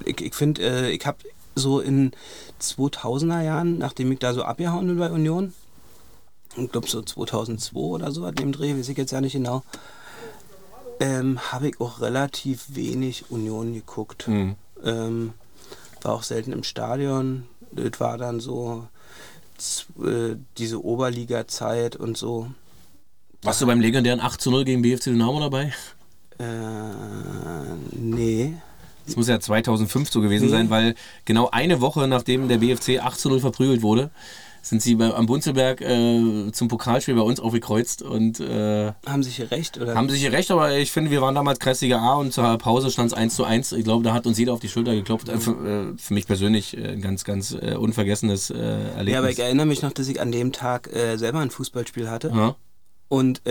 ich, ich finde, äh, ich habe so in 2000er Jahren, nachdem ich da so abgehauen bin bei Union, ich glaube so 2002 oder so, an dem Dreh, weiß ich jetzt ja nicht genau, ähm, habe ich auch relativ wenig Union geguckt. Mhm. Ähm, war auch selten im Stadion. Das war dann so äh, diese Oberliga-Zeit und so. Warst du beim legendären 8 zu 0 gegen BFC Dynamo dabei? Äh, nee. Das muss ja 2005 so gewesen nee. sein, weil genau eine Woche nachdem der BFC 8 zu 0 verprügelt wurde, sind sie bei, am Bunzelberg äh, zum Pokalspiel bei uns aufgekreuzt und äh, haben sich hier recht oder haben sich hier recht, aber ich finde, wir waren damals Kreisliga A und zur Pause stand es 1 zu 1. Ich glaube, da hat uns jeder auf die Schulter geklopft. Mhm. Für, äh, für, mich persönlich äh, ein ganz, ganz äh, unvergessenes äh, Erlebnis. Ja, aber ich erinnere mich noch, dass ich an dem Tag selber ein Fußballspiel hatte ja. und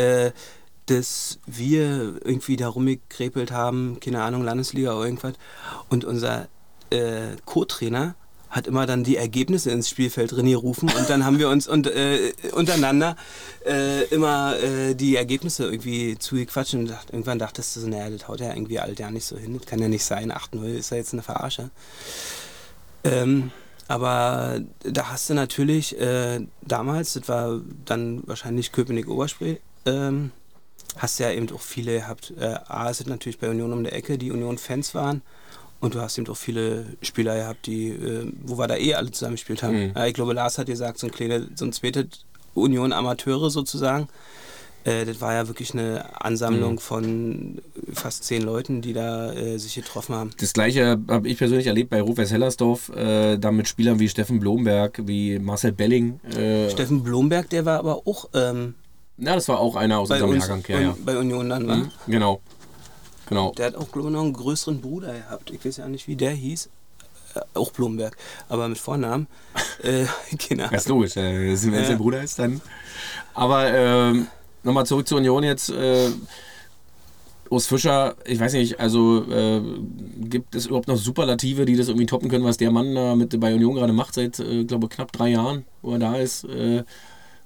dass wir irgendwie da rumgekrepelt haben, keine Ahnung, Landesliga oder irgendwas und unser Co-Trainer hat immer dann die Ergebnisse ins Spielfeld gerufen und dann haben wir uns und, äh, untereinander äh, immer äh, die Ergebnisse irgendwie zugequatscht und dacht, irgendwann dachtest du so, naja, das haut ja irgendwie all ja nicht so hin, das kann ja nicht sein, 8-0 ist ja jetzt eine Verarsche. Ähm, aber da hast du natürlich äh, damals, das war dann wahrscheinlich Köpenick-Oberspree, ähm, hast ja eben auch viele gehabt. Äh, A ist natürlich bei Union um der Ecke, die Union-Fans waren. Und du hast eben auch viele Spieler gehabt, die, äh, wo wir da eh alle zusammen gespielt haben. Mhm. Ja, ich glaube, Lars hat gesagt, so ein kleine, so ein zweites Union Amateure sozusagen. Äh, das war ja wirklich eine Ansammlung mhm. von fast zehn Leuten, die da äh, sich getroffen haben. Das gleiche habe ich persönlich erlebt bei Rufers Hellersdorf, äh, da mit Spielern wie Steffen Blomberg, wie Marcel Belling. Äh, Steffen Blomberg, der war aber auch. Ähm, ja, das war auch einer aus unserem Jahrgang. Ja, ja. Bei Union dann, war. Mhm, genau. Genau. Der hat auch, glaube ich, noch einen größeren Bruder gehabt. Ich weiß ja nicht, wie der hieß. Äh, auch Blumberg, aber mit Vornamen. (laughs) äh, (laughs) genau. Das ist logisch, äh, wenn es ja. der Bruder ist, dann. Aber ähm, nochmal zurück zur Union jetzt. Äh, Urs Fischer, ich weiß nicht, also äh, gibt es überhaupt noch Superlative, die das irgendwie toppen können, was der Mann da mit bei Union gerade macht, seit, äh, glaube knapp drei Jahren, wo er da ist. Äh,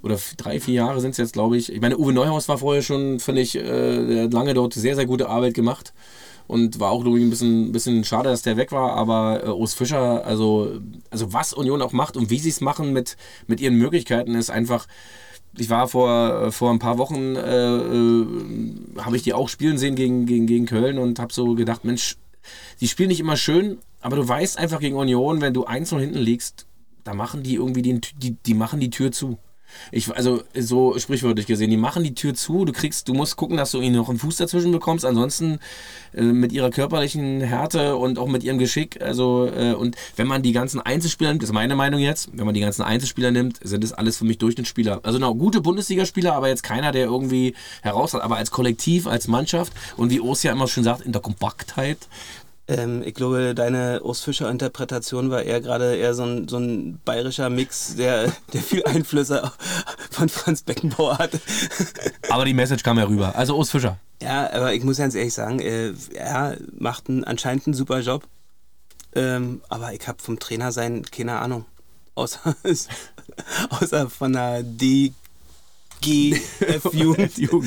oder drei, vier Jahre sind es jetzt, glaube ich. Ich meine, Uwe Neuhaus war vorher schon, finde ich, äh, lange dort sehr, sehr gute Arbeit gemacht. Und war auch, glaube ich, ein bisschen, bisschen schade, dass der weg war. Aber äh, Urs Fischer, also, also was Union auch macht und wie sie es machen mit, mit ihren Möglichkeiten, ist einfach. Ich war vor, äh, vor ein paar Wochen, äh, äh, habe ich die auch spielen sehen gegen, gegen, gegen Köln und habe so gedacht, Mensch, die spielen nicht immer schön, aber du weißt einfach gegen Union, wenn du eins noch hinten liegst, da machen die irgendwie den, die, die machen die Tür zu. Ich, also so sprichwörtlich gesehen, die machen die Tür zu, du kriegst, du musst gucken, dass du ihnen noch einen Fuß dazwischen bekommst, ansonsten äh, mit ihrer körperlichen Härte und auch mit ihrem Geschick, also äh, und wenn man die ganzen Einzelspieler nimmt, das ist meine Meinung jetzt, wenn man die ganzen Einzelspieler nimmt, sind das alles für mich Durchschnittsspieler. Also noch gute Bundesligaspieler, aber jetzt keiner, der irgendwie heraus hat, aber als Kollektiv, als Mannschaft und wie Urs ja immer schon sagt, in der Kompaktheit ähm, ich glaube, deine Urs Fischer-Interpretation war eher gerade eher so ein, so ein bayerischer Mix, der, (laughs) der viel Einflüsse von Franz Beckenbauer hatte. (laughs) aber die Message kam ja rüber. Also Urs Fischer. Ja, aber ich muss ganz ehrlich sagen, äh, er macht einen, anscheinend einen super Job. Ähm, aber ich habe vom Trainer sein keine Ahnung. Außer, (laughs) außer von der D GF-Jugend. (laughs)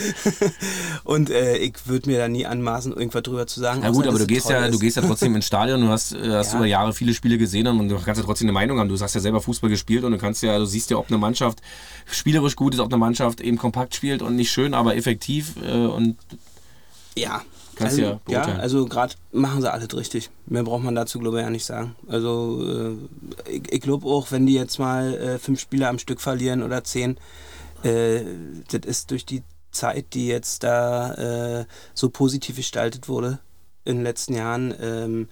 (laughs) und äh, ich würde mir da nie anmaßen, irgendwas drüber zu sagen. Na gut, aber du gehst, ja, du gehst ja trotzdem ins Stadion, du hast, äh, hast ja. über Jahre viele Spiele gesehen und du kannst ja trotzdem eine Meinung haben. Du hast ja selber Fußball gespielt und du kannst ja, du siehst ja, ob eine Mannschaft spielerisch gut ist, ob eine Mannschaft eben kompakt spielt und nicht schön, aber effektiv äh, und ja. Kannst also, ja, ja, also gerade machen sie alles richtig. Mehr braucht man dazu, glaube ich, ja nicht sagen. Also äh, ich, ich glaube auch, wenn die jetzt mal äh, fünf Spiele am Stück verlieren oder zehn, äh, das ist durch die Zeit, die jetzt da äh, so positiv gestaltet wurde, in den letzten Jahren, ähm,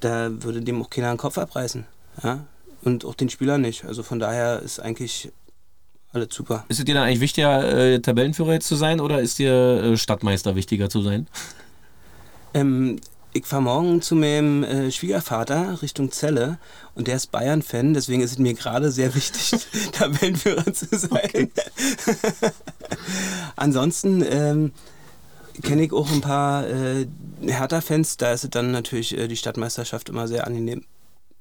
da würde dem auch keiner den Kopf abreißen. Ja? Und auch den Spieler nicht. Also von daher ist eigentlich alles super. Ist es dir dann eigentlich wichtiger, äh, Tabellenführer jetzt zu sein oder ist dir äh, Stadtmeister wichtiger zu sein? Ähm, ich fahre morgen zu meinem äh, Schwiegervater Richtung Celle und der ist Bayern-Fan, deswegen ist es mir gerade sehr wichtig, (laughs) (laughs) Tabellenführer zu sein. Okay. (laughs) Ansonsten ähm, kenne ich auch ein paar äh, Hertha-Fans, da ist es dann natürlich äh, die Stadtmeisterschaft immer sehr angenehm.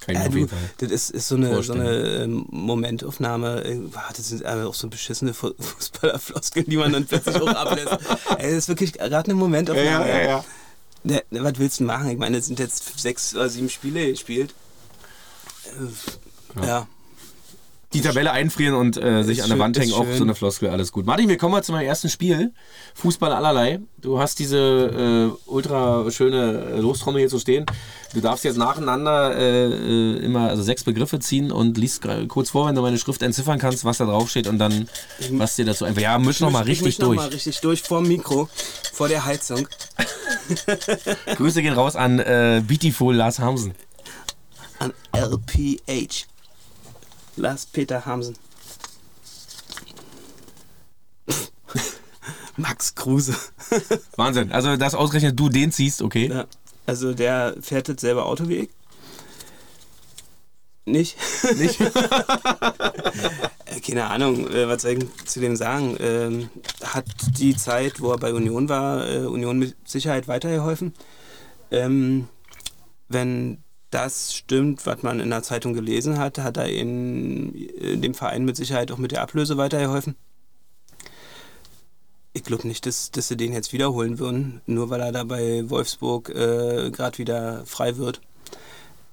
Ja, du, das ist, ist so eine, so eine ähm, Momentaufnahme. Äh, das sind aber auch so beschissene Fußballerfloskeln, die man dann plötzlich auch ablässt. Ey, das ist wirklich gerade eine Momentaufnahme. Ja, ja, ja. Ne, ne, was willst du machen? Ich meine, es sind jetzt sechs oder sieben Spiele gespielt. Ja. ja. Die Tabelle einfrieren und äh, sich an der Wand hängen, auch so eine Floskel, alles gut. Martin, wir kommen mal zu meinem ersten Spiel. Fußball allerlei. Du hast diese äh, ultra schöne äh, Lostrommel hier zu stehen. Du darfst jetzt nacheinander äh, äh, immer also sechs Begriffe ziehen und liest kurz vor, wenn du meine Schrift entziffern kannst, was da drauf steht und dann was dir dazu einfach. Ja, misch nochmal richtig ich durch. Noch mal richtig durch vor dem Mikro, vor der Heizung. (laughs) Grüße gehen raus an äh, Beautiful Lars Hamsen. An LPH. Lars Peter Hamsen. (laughs) Max Kruse. Wahnsinn. Also, dass ausgerechnet du den ziehst, okay. Ja. Also, der fährt jetzt selber Auto wie ich. Nicht? Nicht? (laughs) Äh, keine Ahnung, äh, was soll ich zu dem sagen? Ähm, hat die Zeit, wo er bei Union war, äh, Union mit Sicherheit weitergeholfen. Ähm, wenn das stimmt, was man in der Zeitung gelesen hat, hat er in, in dem Verein mit Sicherheit auch mit der Ablöse weitergeholfen. Ich glaube nicht, dass, dass sie den jetzt wiederholen würden, nur weil er da bei Wolfsburg äh, gerade wieder frei wird.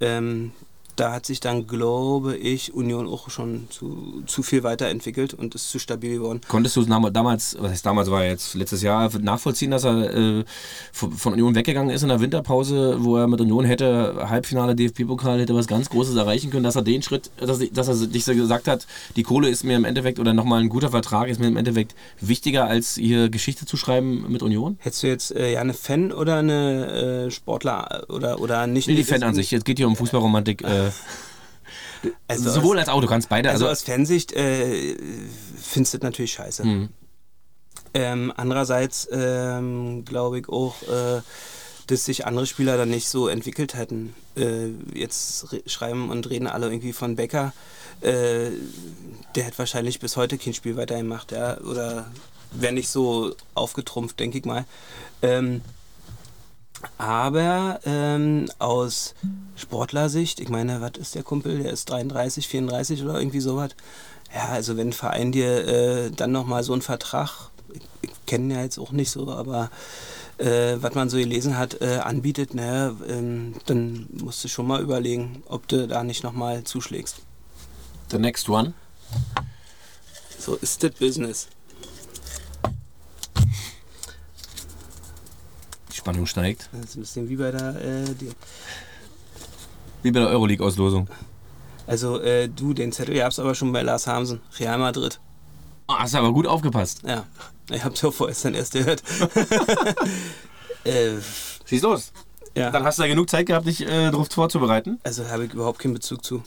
Ähm, da hat sich dann, glaube ich, Union auch schon zu, zu viel weiterentwickelt und ist zu stabil geworden. Konntest du damals, was heißt damals, war jetzt letztes Jahr, nachvollziehen, dass er äh, von Union weggegangen ist in der Winterpause, wo er mit Union hätte Halbfinale DFB-Pokal, hätte was ganz Großes erreichen können, dass er den Schritt, dass, dass er sich so gesagt hat, die Kohle ist mir im Endeffekt oder nochmal ein guter Vertrag ist mir im Endeffekt wichtiger, als hier Geschichte zu schreiben mit Union? Hättest du jetzt äh, ja eine Fan oder eine äh, Sportler oder, oder nicht? Nee, die Fan an sich. Es geht hier um Fußballromantik. Äh, also Sowohl als auch, du kannst beide. Also, also aus Fansicht äh, findest du das natürlich scheiße. Mhm. Ähm, andererseits ähm, glaube ich auch, äh, dass sich andere Spieler dann nicht so entwickelt hätten. Äh, jetzt schreiben und reden alle irgendwie von Becker. Äh, der hätte wahrscheinlich bis heute kein Spiel weitergemacht, ja, oder wäre nicht so aufgetrumpft, denke ich mal. Ähm, aber ähm, aus Sportlersicht, ich meine, was ist der Kumpel? Der ist 33, 34 oder irgendwie sowas. Ja, also wenn ein Verein dir äh, dann nochmal so einen Vertrag, ich, ich kenne ja jetzt auch nicht so, aber äh, was man so gelesen hat, äh, anbietet, ne, ähm, dann musst du schon mal überlegen, ob du da nicht nochmal zuschlägst. The next one. So ist das Business. Spannung steigt. Das ist ein bisschen wie bei der, äh, wie bei der Euroleague-Auslosung. Also äh, du, den Zettel gab's aber schon bei Lars Hamsen, Real Madrid. Oh, hast du aber gut aufgepasst. Ja, ich hab's ja vorgestern erst gehört. (laughs) äh, Schieß los. Ja. Dann hast du ja genug Zeit gehabt, dich äh, darauf vorzubereiten. Also habe ich überhaupt keinen Bezug zu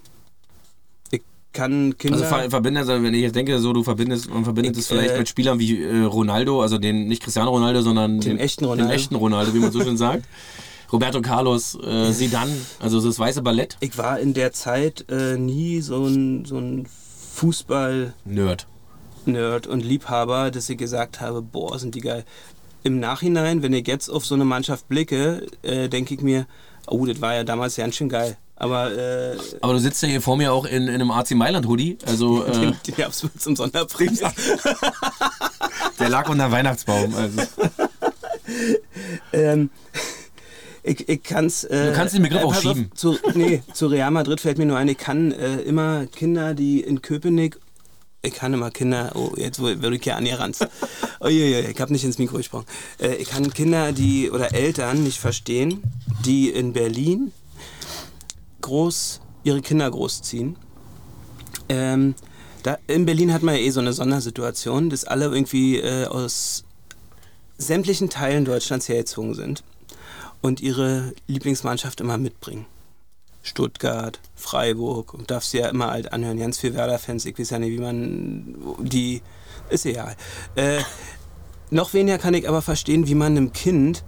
kann Kinder. Also ver verbindet, also wenn ich jetzt denke, so du verbindest, man verbindet es vielleicht äh, mit Spielern wie äh, Ronaldo, also den nicht Cristiano Ronaldo, sondern den, den, echten Ronaldo. Den echten Ronaldo, wie man so schön sagt. (laughs) Roberto Carlos, äh, Zidane, also das weiße Ballett. Ich war in der Zeit äh, nie so ein, so ein Fußball. Nerd. Nerd und Liebhaber, dass ich gesagt habe, boah, sind die geil. Im Nachhinein, wenn ich jetzt auf so eine Mannschaft blicke, äh, denke ich mir, oh, das war ja damals ganz schön geil. Aber, äh, Aber du sitzt ja hier vor mir auch in, in einem AC Mailand Hoodie. Also, (laughs) äh, den, den gab's zum Sonderpreis. (laughs) Der lag unter Weihnachtsbaum. Also. (laughs) ähm, ich, ich kann's, äh, du kannst den Begriff äh, auch schieben. Auf, zu, nee, zu Real Madrid fällt mir nur ein, ich kann äh, immer Kinder, die in Köpenick ich kann immer Kinder, oh, jetzt würde ich ja an ihr ranzen. Oh, je, je, ich habe nicht ins Mikro gesprochen. Äh, ich kann Kinder, die oder Eltern nicht verstehen, die in Berlin groß ihre Kinder großziehen. Ähm, da, in Berlin hat man ja eh so eine Sondersituation, dass alle irgendwie äh, aus sämtlichen Teilen Deutschlands hergezogen sind. und ihre Lieblingsmannschaft immer mitbringen. Stuttgart, Freiburg und darfst ja immer halt anhören. Ganz viel Werder-Fans, ich weiß ja nicht, wie man die. Ist egal. Äh, noch weniger kann ich aber verstehen, wie man einem Kind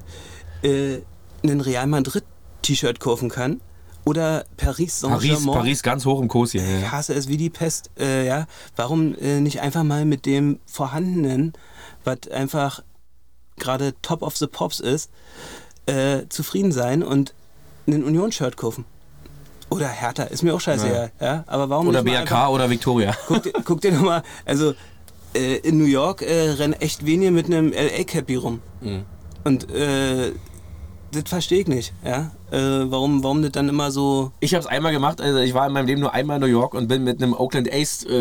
äh, einen Real Madrid-T-Shirt kaufen kann. Oder Paris Saint-Germain. Paris, Paris ganz hoch im Kurs hier. Ich hasse es wie die Pest. Äh, ja. Warum äh, nicht einfach mal mit dem Vorhandenen, was einfach gerade Top of the Pops ist, äh, zufrieden sein und einen Union-Shirt kaufen? Oder Hertha, ist mir auch scheißegal. Ja. ja. Aber warum oder BRK einfach, oder Victoria. Guck, (laughs) guck dir nochmal, also äh, in New York äh, rennen echt wenige mit einem LA-Cappy rum. Mhm. Und äh, das verstehe ich nicht, ja. Äh, warum, warum das dann immer so. Ich habe es einmal gemacht, also ich war in meinem Leben nur einmal in New York und bin mit einem Oakland Ace äh,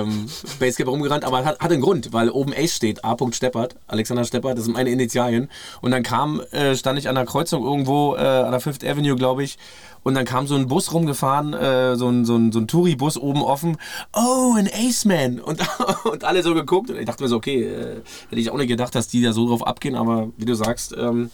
ähm, Basecap rumgerannt, aber hat, hat einen Grund, weil oben Ace steht, A. Steppert, Alexander Steppert, das sind meine Initialien. Und dann kam, äh, stand ich an der Kreuzung irgendwo äh, an der Fifth Avenue, glaube ich, und dann kam so ein Bus rumgefahren, äh, so ein, so ein, so ein Touri-Bus oben offen. Oh, ein Ace-Man! Und, (laughs) und alle so geguckt. Und ich dachte mir so, okay, äh, hätte ich auch nicht gedacht, dass die da so drauf abgehen, aber wie du sagst, ähm,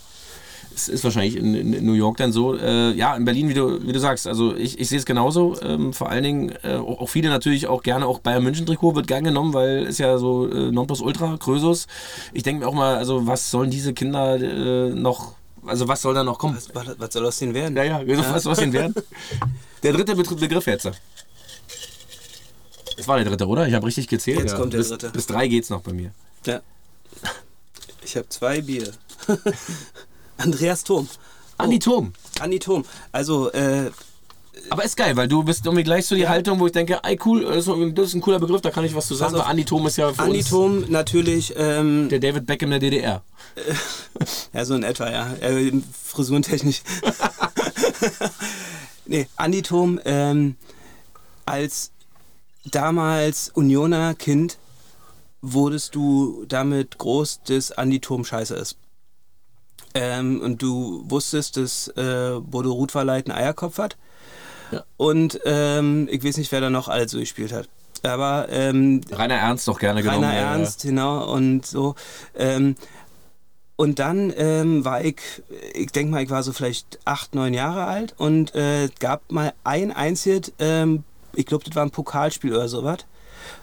es ist wahrscheinlich in, in, New York dann so. Äh, ja, in Berlin, wie du, wie du sagst, also ich, ich sehe es genauso. Ähm, vor allen Dingen äh, auch, auch, viele natürlich auch gerne, auch Bayern München Trikot wird gern genommen, weil es ja so äh, Ultra, Krösus. Ich denke mir auch mal, also was sollen diese Kinder äh, noch also was soll da noch kommen? Was, was soll aus denen werden? Ja, ja, ja. was soll aus denen werden? (laughs) Der dritte Begriff jetzt. Das war der dritte, oder? Ich habe richtig gezählt. Jetzt ja. kommt der bis, dritte. Bis drei geht's noch bei mir. Ja. Ich habe zwei Bier. (laughs) Andreas Thom. Andi Thom. Andi Thom. Also, äh, aber ist geil, weil du bist irgendwie gleich so die ja. Haltung, wo ich denke, ey cool, das ist ein cooler Begriff, da kann ich was zu sagen. Also, Andi Thom ist ja für Andi Thom natürlich. Ähm, der David Beckham der DDR. (laughs) ja, so in etwa, ja. Äh, frisurentechnisch. (laughs) nee, Andi Thom ähm, als damals Unioner Kind wurdest du damit groß, dass Andi Thom scheiße ist. Ähm, und du wusstest, dass äh, Bodo Rutverleit einen Eierkopf hat. Ja. Und ähm, ich weiß nicht, wer da noch alles so gespielt hat. Aber ähm, Rainer Ernst doch gerne genommen. Rainer Ernst, ja. genau, und so. Ähm, und dann ähm, war ich, ich denke mal, ich war so vielleicht acht, neun Jahre alt und äh, gab mal ein einziges, ähm, ich glaube, das war ein Pokalspiel oder sowas,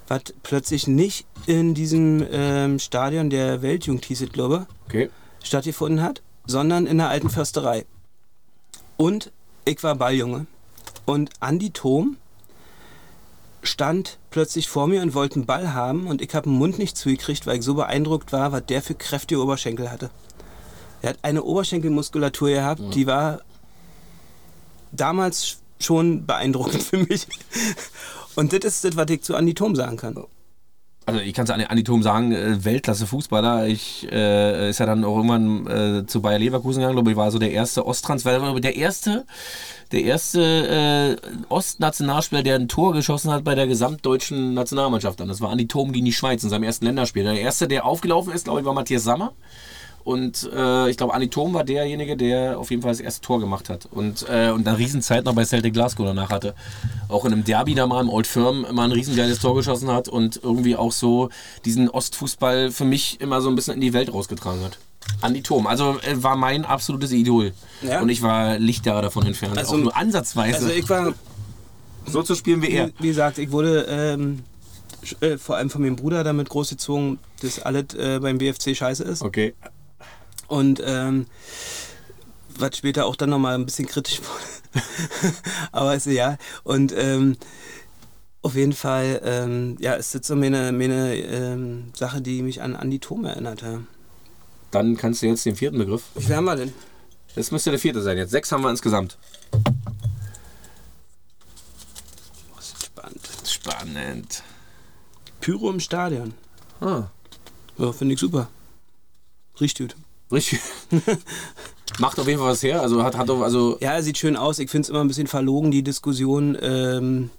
was plötzlich nicht in diesem Stadion der Weltjugend, hieß glaube okay. Stattgefunden hat, sondern in der alten Försterei. Und ich war Balljunge. Und Andi Thom stand plötzlich vor mir und wollte einen Ball haben und ich habe den Mund nicht zugekriegt, weil ich so beeindruckt war, was der für kräftige Oberschenkel hatte. Er hat eine Oberschenkelmuskulatur gehabt, ja. die war damals schon beeindruckend für mich. Und das ist das, was ich zu Andi Thom sagen kann also ich kann es an Andi Thom sagen, äh, Weltklasse-Fußballer. Ich äh, ist ja dann auch irgendwann äh, zu Bayer Leverkusen gegangen, glaube ich, war so der erste Osttransfer, der erste, der erste äh, Ostnationalspieler, der ein Tor geschossen hat bei der gesamtdeutschen Nationalmannschaft. Das war Andi Thom gegen die Schweiz in seinem ersten Länderspiel. Der erste, der aufgelaufen ist, glaube ich, war Matthias Sammer. Und äh, ich glaube, Andi Thom war derjenige, der auf jeden Fall das erste Tor gemacht hat. Und, äh, und eine Riesenzeit noch bei Celtic Glasgow danach hatte. Auch in einem Derby da mal im Old Firm mal ein riesengeiles Tor geschossen hat und irgendwie auch so diesen Ostfußball für mich immer so ein bisschen in die Welt rausgetragen hat. Andi Thom. Also äh, war mein absolutes Idol. Ja. Und ich war Lichtjahre davon entfernt. Also, auch nur ansatzweise. Also ich war. So zu spielen wie er. Wie, gesagt, ich wurde ähm, äh, vor allem von meinem Bruder damit großgezogen, dass alles äh, beim BFC scheiße ist. Okay. Und ähm, was später auch dann nochmal ein bisschen kritisch (laughs) wurde. Aber ist ja. Und ähm, auf jeden Fall, ähm, ja, ist jetzt so meine, meine ähm, Sache, die mich an Andi Thom erinnerte. Dann kannst du jetzt den vierten Begriff. Wie viel haben wir denn? Das müsste der vierte sein jetzt. Sechs haben wir insgesamt. Spannend. Spannend. Pyro im Stadion. Ah. Ja, finde ich super. Riecht gut. Richtig. (laughs) Macht auf jeden Fall was her. Also hat, hat also ja, sieht schön aus. Ich finde es immer ein bisschen verlogen, die Diskussion. Ähm,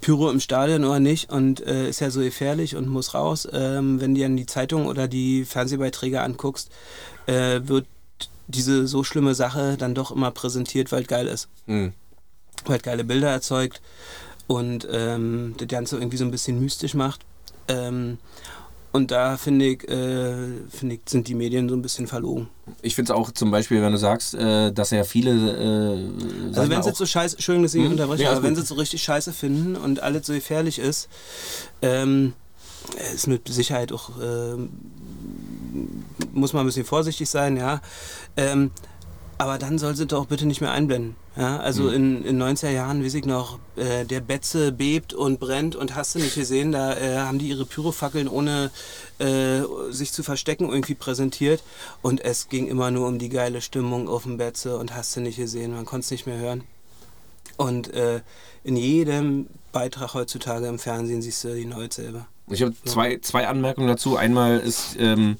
Pyro im Stadion oder nicht und äh, ist ja so gefährlich und muss raus. Ähm, wenn du dann die Zeitung oder die Fernsehbeiträge anguckst, äh, wird diese so schlimme Sache dann doch immer präsentiert, weil es geil ist. Mhm. Weil es geile Bilder erzeugt und ähm, das Ganze irgendwie so ein bisschen mystisch macht. Ähm, Und da finde ich, äh, find ich, sind die Medien so ein bisschen verlogen. Ich finde es auch zum Beispiel, wenn du sagst, äh, dass ja viele. Äh, also, wenn sie jetzt so scheiße, Entschuldigung, dass ich hm? unterbreche, ja, aber wenn sie so richtig scheiße finden und alles so gefährlich ist, ähm, ist mit Sicherheit auch. Ähm, muss man ein bisschen vorsichtig sein, ja. Ähm, aber dann soll sie doch bitte nicht mehr einblenden. Ja, also mhm. in, in 90er Jahren, weiß ich noch, äh, der Betze bebt und brennt und hast du nicht gesehen, da äh, haben die ihre Pyrofackeln ohne äh, sich zu verstecken irgendwie präsentiert und es ging immer nur um die geile Stimmung auf dem Betze und hast du nicht gesehen, man konnte es nicht mehr hören. Und äh, in jedem Beitrag heutzutage im Fernsehen siehst du die Neue selber. Ich habe zwei, zwei Anmerkungen dazu. Einmal ist... Ähm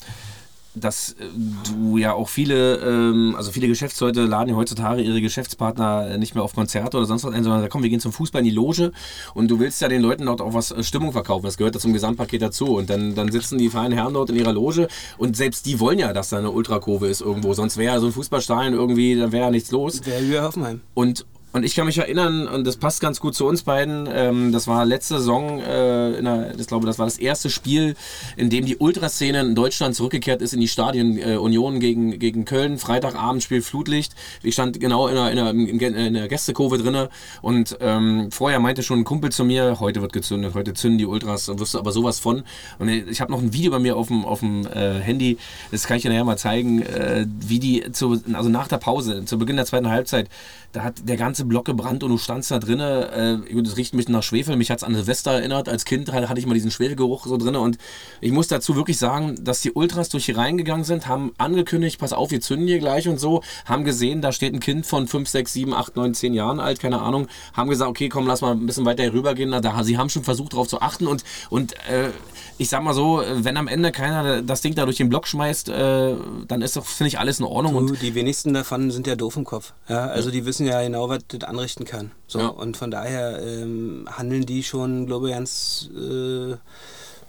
dass äh, du ja auch viele, ähm, also viele Geschäftsleute laden ja heutzutage ihre Geschäftspartner nicht mehr auf Konzerte oder sonst was ein, sondern da kommen, wir gehen zum Fußball in die Loge und du willst ja den Leuten dort auch was äh, Stimmung verkaufen. Das gehört ja zum Gesamtpaket dazu. Und dann, dann sitzen die feinen Herren dort in ihrer Loge und selbst die wollen ja, dass da eine Ultrakurve ist irgendwo. Sonst wäre ja so ein Fußballstadion irgendwie, dann wäre ja nichts los. Wäre Hoffenheim. Und, und ich kann mich erinnern, und das passt ganz gut zu uns beiden, ähm, das war letzte Saison, äh, in der, ich glaube, das war das erste Spiel, in dem die Ultraszene in Deutschland zurückgekehrt ist in die Stadien. Äh, Union gegen, gegen Köln, Freitagabend Spiel Flutlicht. Ich stand genau in der, in der, in der Gästekurve drinne und ähm, vorher meinte schon ein Kumpel zu mir, heute wird gezündet, heute zünden die Ultras, wirst du aber sowas von. Und ich habe noch ein Video bei mir auf dem, auf dem äh, Handy, das kann ich dir nachher mal zeigen, äh, wie die, zu, also nach der Pause, zu Beginn der zweiten Halbzeit, da hat der ganze Block gebrannt und du standst da drinnen. Äh, das riecht mich nach Schwefel. Mich hat es an Silvester erinnert. Als Kind hatte ich mal diesen Schwefelgeruch so drin. Und ich muss dazu wirklich sagen, dass die Ultras durch hier reingegangen sind, haben angekündigt, pass auf, wir zünden hier gleich und so. Haben gesehen, da steht ein Kind von 5, 6, 7, 8, 9, 10 Jahren alt, keine Ahnung. Haben gesagt, okay, komm, lass mal ein bisschen weiter hier rübergehen. Da, sie haben schon versucht, darauf zu achten. Und, und äh, ich sag mal so, wenn am Ende keiner das Ding da durch den Block schmeißt, äh, dann ist doch, finde ich, alles in Ordnung. Du, und die wenigsten davon sind ja doof im Kopf. Ja, also die wissen ja genau, was das anrichten kann. So, ja. Und von daher ähm, handeln die schon, glaube ich, ganz, äh,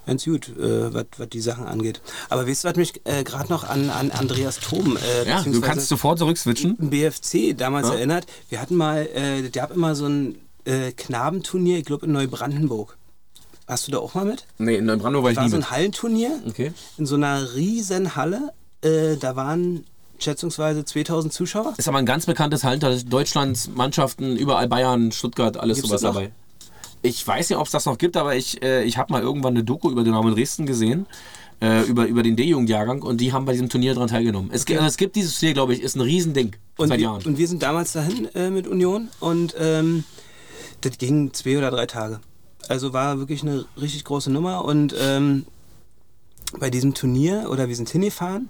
ganz gut, äh, was die Sachen angeht. Aber weißt du, was mich äh, gerade noch an, an Andreas Thom, äh, ja, du kannst sofort zurückswitchen. BFC damals erinnert. Wir hatten mal, äh, der gab immer so ein äh, Knabenturnier, ich glaube in Neubrandenburg. Warst du da auch mal mit? Nee, in Neubrandenburg war ich war nie so ein Hallenturnier okay. in so einer riesen Halle. Äh, da waren schätzungsweise 2000 Zuschauer. Ist aber ein ganz bekanntes Hallenturnier. Deutschlands Mannschaften, überall Bayern, Stuttgart, alles Gibt's sowas dabei. Ich weiß nicht, ob es das noch gibt, aber ich, äh, ich habe mal irgendwann eine Doku über den Raum in Dresden gesehen. Äh, über, über den D-Jugendjahrgang und die haben bei diesem Turnier daran teilgenommen. Es, okay. also es gibt dieses Turnier, glaube ich, ist ein Riesending und seit wir, Jahren. Und wir sind damals dahin äh, mit Union und ähm, das ging zwei oder drei Tage. Also war wirklich eine richtig große Nummer und ähm, bei diesem Turnier oder wir sind hingefahren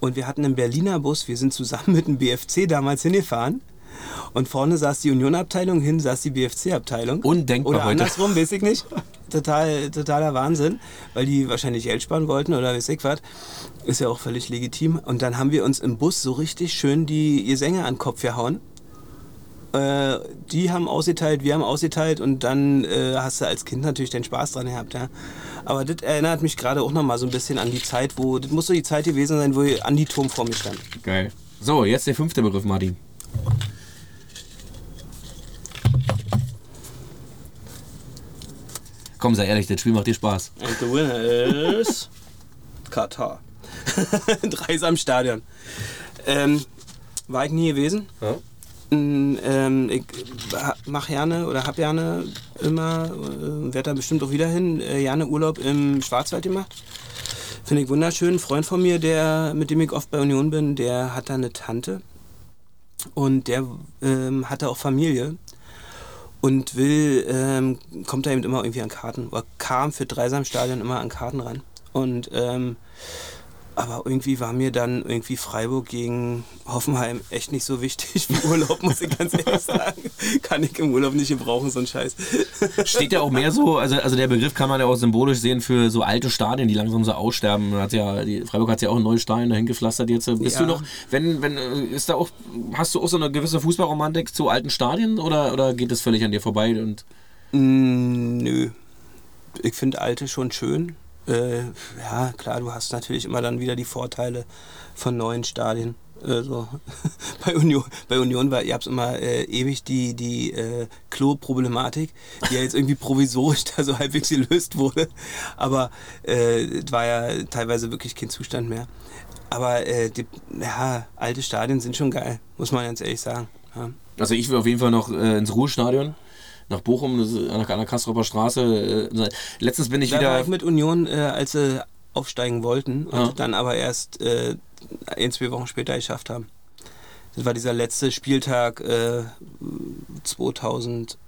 und wir hatten einen Berliner Bus, wir sind zusammen (laughs) mit dem BFC damals hingefahren und vorne saß die Union-Abteilung, hin saß die BFC-Abteilung. Undenkbar Oder heute. andersrum, weiß ich nicht. Total, totaler Wahnsinn, weil die wahrscheinlich Geld sparen wollten oder weiß ich was. Ist ja auch völlig legitim. Und dann haben wir uns im Bus so richtig schön die Gesänge an den Kopf gehauen. Äh, die haben ausgeteilt, wir haben ausgeteilt und dann äh, hast du als Kind natürlich den Spaß dran gehabt. Ja. Aber das erinnert mich gerade auch nochmal so ein bisschen an die Zeit, wo, das muss so die Zeit gewesen sein, wo Andi Turm vor mir stand. Geil. So, jetzt der fünfte Begriff, Martin. Komm, sei ehrlich, das Spiel macht dir Spaß. And the winner is (laughs) Katar. (laughs) Dreisam Stadion. Ähm, war ich nie gewesen. Ja. Ähm, ich mache gerne oder habe gerne immer, äh, werde da bestimmt auch wieder hin, äh, gerne Urlaub im Schwarzwald gemacht. Finde ich wunderschön. Ein Freund von mir, der, mit dem ich oft bei Union bin, der hat da eine Tante und der ähm, hatte auch Familie und will, ähm, kommt da eben immer irgendwie an Karten, oder kam für Dreisamstadion immer an Karten ran. Und ähm, aber irgendwie war mir dann irgendwie Freiburg gegen Hoffenheim echt nicht so wichtig wie Urlaub, muss ich ganz ehrlich sagen. Kann ich im Urlaub nicht gebrauchen, so ein Scheiß. Steht ja auch mehr so, also, also der Begriff kann man ja auch symbolisch sehen für so alte Stadien, die langsam so aussterben. Hat ja, die, Freiburg hat ja auch ein neues Stadion dahin gepflastert jetzt. Bist ja. du noch, wenn, wenn, ist da auch, hast du auch so eine gewisse Fußballromantik zu alten Stadien oder, oder geht das völlig an dir vorbei? Und mm, nö. Ich finde alte schon schön äh, ja, klar, du hast natürlich immer dann wieder die Vorteile von neuen Stadien. Also, (laughs) bei Union, bei Union war, ihr habt immer äh, ewig die, die äh, Klo-Problematik, die ja jetzt irgendwie provisorisch (laughs) da so halbwegs gelöst wurde. Aber äh, es war ja teilweise wirklich kein Zustand mehr. Aber äh, die ja, alte Stadien sind schon geil, muss man ganz ehrlich sagen. Ja. Also ich will auf jeden Fall noch äh, ins Ruhestadion nach Bochum, ist an der Kastropper Straße. Äh, letztens bin ich da wieder. War ich mit Union, äh, als sie aufsteigen wollten und ja. dann aber erst äh, ein, zwei Wochen später geschafft haben. Das war dieser letzte Spieltag äh, 2000.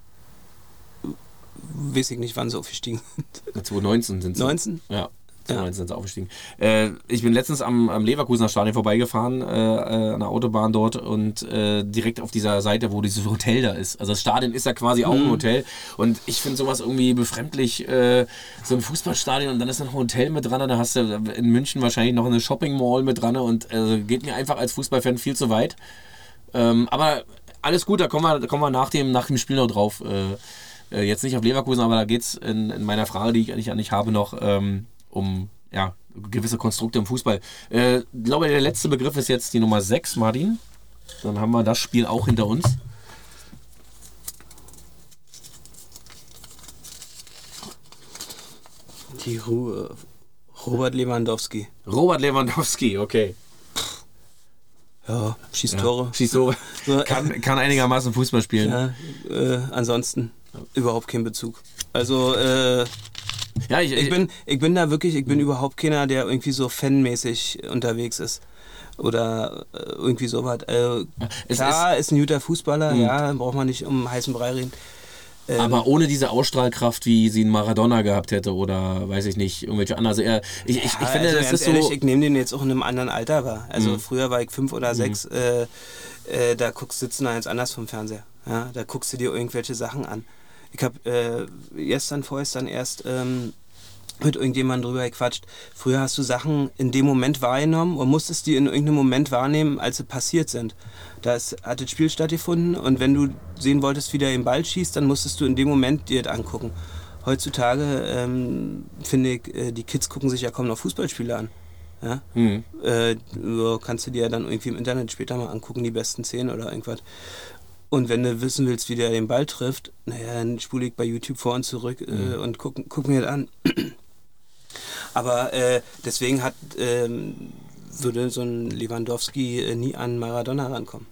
Weiß ich nicht, wann sie aufgestiegen sind. 2019 sind sie. 19? Ja. 19 sind sie aufgestiegen. Äh, ich bin letztens am, am Leverkusener Stadion vorbeigefahren, äh, äh, an der Autobahn dort und äh, direkt auf dieser Seite, wo dieses Hotel da ist. Also das Stadion ist ja quasi auch ein mhm. Hotel und ich finde sowas irgendwie befremdlich, äh, so ein Fußballstadion und dann ist noch ein Hotel mit dran, da hast du in München wahrscheinlich noch eine Shopping Mall mit dran und äh, geht mir einfach als Fußballfan viel zu weit. Ähm, aber alles gut, da kommen wir, da kommen wir nach, dem, nach dem Spiel noch drauf. jetzt nicht auf Leverkusen, aber da geht es in, in, meiner Frage, die ich eigentlich an dich habe, noch ähm, um ja, gewisse Konstrukte im Fußball. Äh, ich glaube, der letzte Begriff ist jetzt die Nummer 6, Martin. Dann haben wir das Spiel auch hinter uns. Die Ruhe. Robert Lewandowski. Robert Lewandowski, okay. Ja, schießt ja, Tore. Schießt Tore. kann, kann einigermaßen Fußball spielen. Ja, äh, ansonsten überhaupt kein Bezug. Also, äh, ja, ich, ich, bin, ich bin da wirklich, ich bin mhm. überhaupt keiner, der irgendwie so fanmäßig unterwegs ist. Oder äh, irgendwie sowas. Äh, klar, ist, ist, ein guter Fußballer, mhm. ja, braucht man nicht um heißen Brei reden. Ähm, aber ohne diese Ausstrahlkraft, wie sie einen Maradona gehabt hätte oder weiß ich nicht, irgendwelche anderen. Also er, ich, ich, ich finde, also das ist ehrlich, so. Ich nehme den jetzt auch in einem anderen Alter wahr. Also mhm. früher war ich fünf oder mhm. sechs, äh, äh, da guckst sitzen da jetzt anders vom Fernseher. Ja, da guckst du dir irgendwelche Sachen an. Ich habe äh, gestern, vorgestern erst ähm, mit irgendjemandem drüber gequatscht. Früher hast du Sachen in dem Moment wahrgenommen und musstest die in irgendeinem Moment wahrnehmen, als sie passiert sind. Da ist, hat das Spiel stattgefunden und wenn du sehen wolltest, wie der den Ball schießt, dann musstest du in dem Moment dir das angucken. Heutzutage ähm, finde ich, äh, die Kids gucken sich ja kaum noch Fußballspiele an. Ja? Mhm. Äh, kannst du dir ja dann irgendwie im Internet später mal angucken, die besten Szenen oder irgendwas. Und wenn du wissen willst, wie der den Ball trifft, naja, dann spule ich bei YouTube vor und zurück äh, mhm. und guck, guck mir das an. (clears throat) Aber äh, deswegen hat, ähm, würde so ein Lewandowski äh, nie an Maradona rankommen.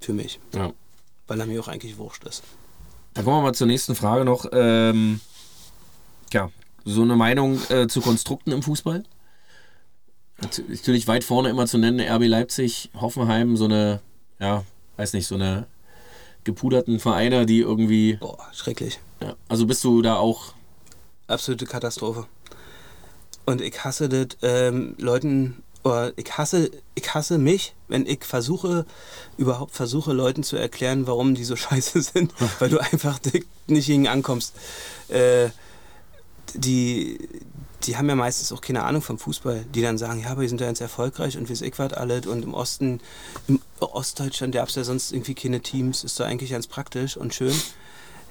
Für mich. Ja. Weil er mir auch eigentlich wurscht ist. Dann kommen wir mal zur nächsten Frage noch. Ähm, ja, so eine Meinung äh, zu Konstrukten im Fußball? Natürlich weit vorne immer zu nennen, RB Leipzig, Hoffenheim, so eine, ja, weiß nicht, so eine gepuderten Vereine, die irgendwie. Boah, schrecklich. Ja, also bist du da auch. Absolute Katastrophe. Und ich hasse das ähm, Leuten, oder ich hasse, ich hasse mich, wenn ich versuche, überhaupt versuche, Leuten zu erklären, warum die so (laughs) scheiße sind, weil du (laughs) einfach nicht gegen ankommst. Äh, die, die haben ja meistens auch keine Ahnung vom Fußball, die dann sagen, ja, aber wir sind ja ganz erfolgreich und wir sind was alles und im Osten, im Ostdeutschland, da gab es ja sonst irgendwie keine Teams, ist doch eigentlich ganz praktisch und schön.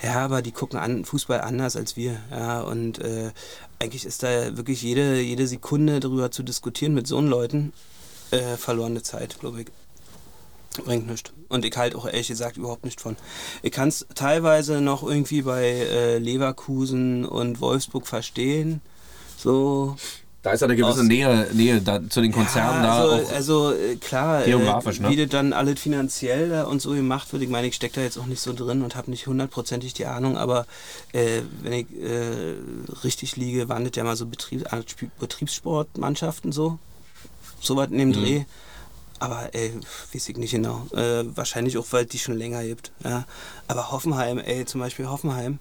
Ja, aber die gucken an, Fußball anders als wir. Ja, und äh, eigentlich ist da wirklich jede, jede Sekunde darüber zu diskutieren mit so Leuten äh, verlorene Zeit, glaube ich. Bringt nichts. Und ich halt auch ehrlich gesagt überhaupt nicht von. Ich kann es teilweise noch irgendwie bei äh, Leverkusen und Wolfsburg verstehen. So, da ist eine gewisse Nähe, Nähe da, zu den Konzernen ja, also, da. Auch also äh, klar, geografisch, äh, ne? wie das dann alles finanziell da und so gemacht wird. Ich meine, ich stecke da jetzt auch nicht so drin und habe nicht hundertprozentig die Ahnung, aber äh, wenn ich äh, richtig liege, waren das ja mal so Betrieb, Betriebssportmannschaften so. So was in dem mhm. Dreh. Aber ey, weiß ich nicht genau. Äh, wahrscheinlich auch, weil die schon länger gibt. Ja. Aber Hoffenheim, ey, zum Beispiel Hoffenheim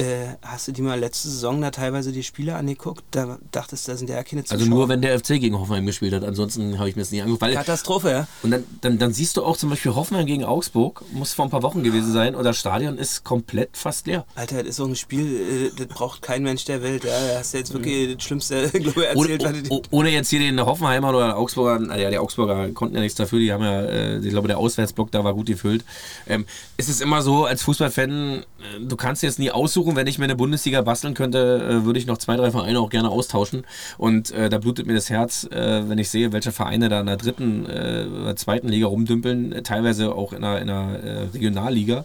äh, hast du die mal letzte Saison da teilweise die Spiele angeguckt? Da dachtest du, da sind ja keine Zuschauer. Also nur, wenn der FC gegen Hoffenheim gespielt hat. Ansonsten habe ich mir das nicht angeguckt. Katastrophe, ja. Und dann, dann, dann, siehst du auch zum Beispiel Hoffenheim gegen Augsburg, muss vor ein paar Wochen gewesen sein, und das Stadion ist komplett fast leer. Alter, das ist so ein Spiel, äh, das braucht kein Mensch der Welt. Ja. Da hast du jetzt wirklich mhm. das Schlimmste glaube erzählt. Ohne, oh, ohne, jetzt hier den Hoffenheimer oder Augsburger, naja, die Augsburger konnten ja nichts dafür, die haben ja, äh, ich glaube, der Auswärtsblock da war gut gefüllt. Ähm, es ist immer so, als Fußballfan, äh, du kannst jetzt nie aussuchen, aussuchen, wenn ich mir eine Bundesliga basteln könnte, äh, würde ich noch zwei, drei Vereine auch gerne austauschen. Und äh, da blutet mir das Herz, äh, wenn ich sehe, welche Vereine da in der dritten äh, oder zweiten Liga rumdümpeln, teilweise auch in einer, in einer äh, Regionalliga.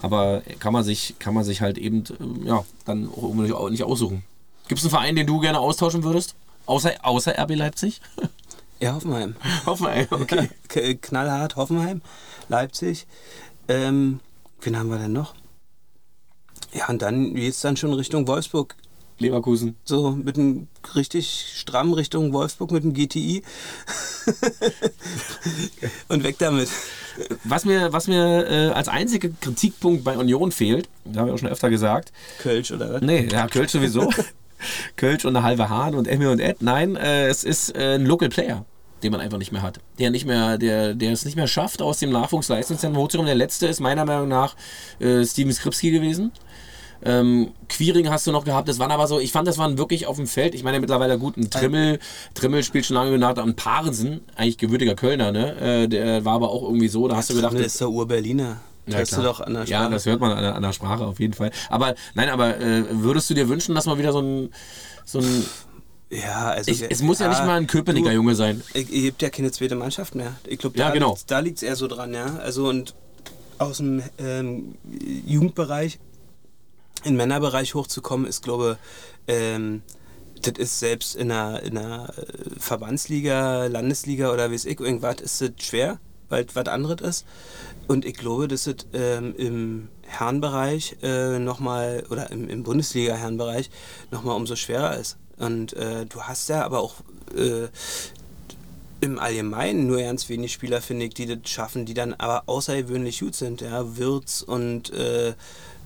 Aber kann man sich, kann man sich halt eben ja, dann auch nicht aussuchen. Gibt es einen Verein, den du gerne austauschen würdest? Außer, außer RB Leipzig? Ja, Hoffenheim. (laughs) Hoffenheim, okay. Knallhart, Hoffenheim, Leipzig. Ähm, wen haben wir denn noch? Ja, und dann geht es dann schon Richtung Wolfsburg. Leverkusen. So, mit einem richtig stramm Richtung Wolfsburg mit dem GTI. (laughs) und weg damit. Was mir, was mir äh, als einziger Kritikpunkt bei Union fehlt, da haben wir auch schon öfter gesagt. Kölsch oder was? Nee, ja, Kölsch sowieso. (laughs) Kölsch und eine halbe Hahn und Emmy und Ed. Nein, äh, es ist äh, ein Local Player den man einfach nicht mehr hat. Der nicht mehr, der, der es nicht mehr schafft, aus dem Nachwuchsleistungszentrum hochzukommen. Der letzte ist meiner Meinung nach äh, Steven Skripski gewesen. Ähm, Queering hast du noch gehabt, das waren aber so, ich fand, das waren wirklich auf dem Feld. Ich meine, mittlerweile gut, ein Trimmel, Trimmel spielt schon lange genannt, ein Parensen, eigentlich gewürdiger Kölner, ne? Äh, der war aber auch irgendwie so, da hast du gedacht. Das ist der Ur-Berliner. Ja, du doch an der Sprache. ja, das hört man an der, an der Sprache auf jeden Fall. Aber nein, aber äh, würdest du dir wünschen, dass man wieder so ein, so ein ja, also. Ich, es muss ja, ja, nicht mal ein Köpenicker du, Junge sein. Ihr habt ja keine zweite Mannschaft mehr. Ich glaube, da, ja, genau. da liegt es eher so dran, ja. Also und aus dem ähm, Jugendbereich in den Männerbereich hochzukommen, ist, glaube ähm, das ist selbst in einer, in einer äh, Verbandsliga, Landesliga oder wie es ich, irgendwas, ist das schwer, weil es was anderes ist. Und ich glaube, dass es ähm, im Herrenbereich äh, nochmal, oder im, im Bundesliga-Herrenbereich nochmal umso schwerer ist. Und äh, du hast ja aber auch äh, im Allgemeinen nur ganz wenig Spieler, finde ich, die das schaffen, die dann aber außergewöhnlich gut sind. Ja, Wirtz und äh,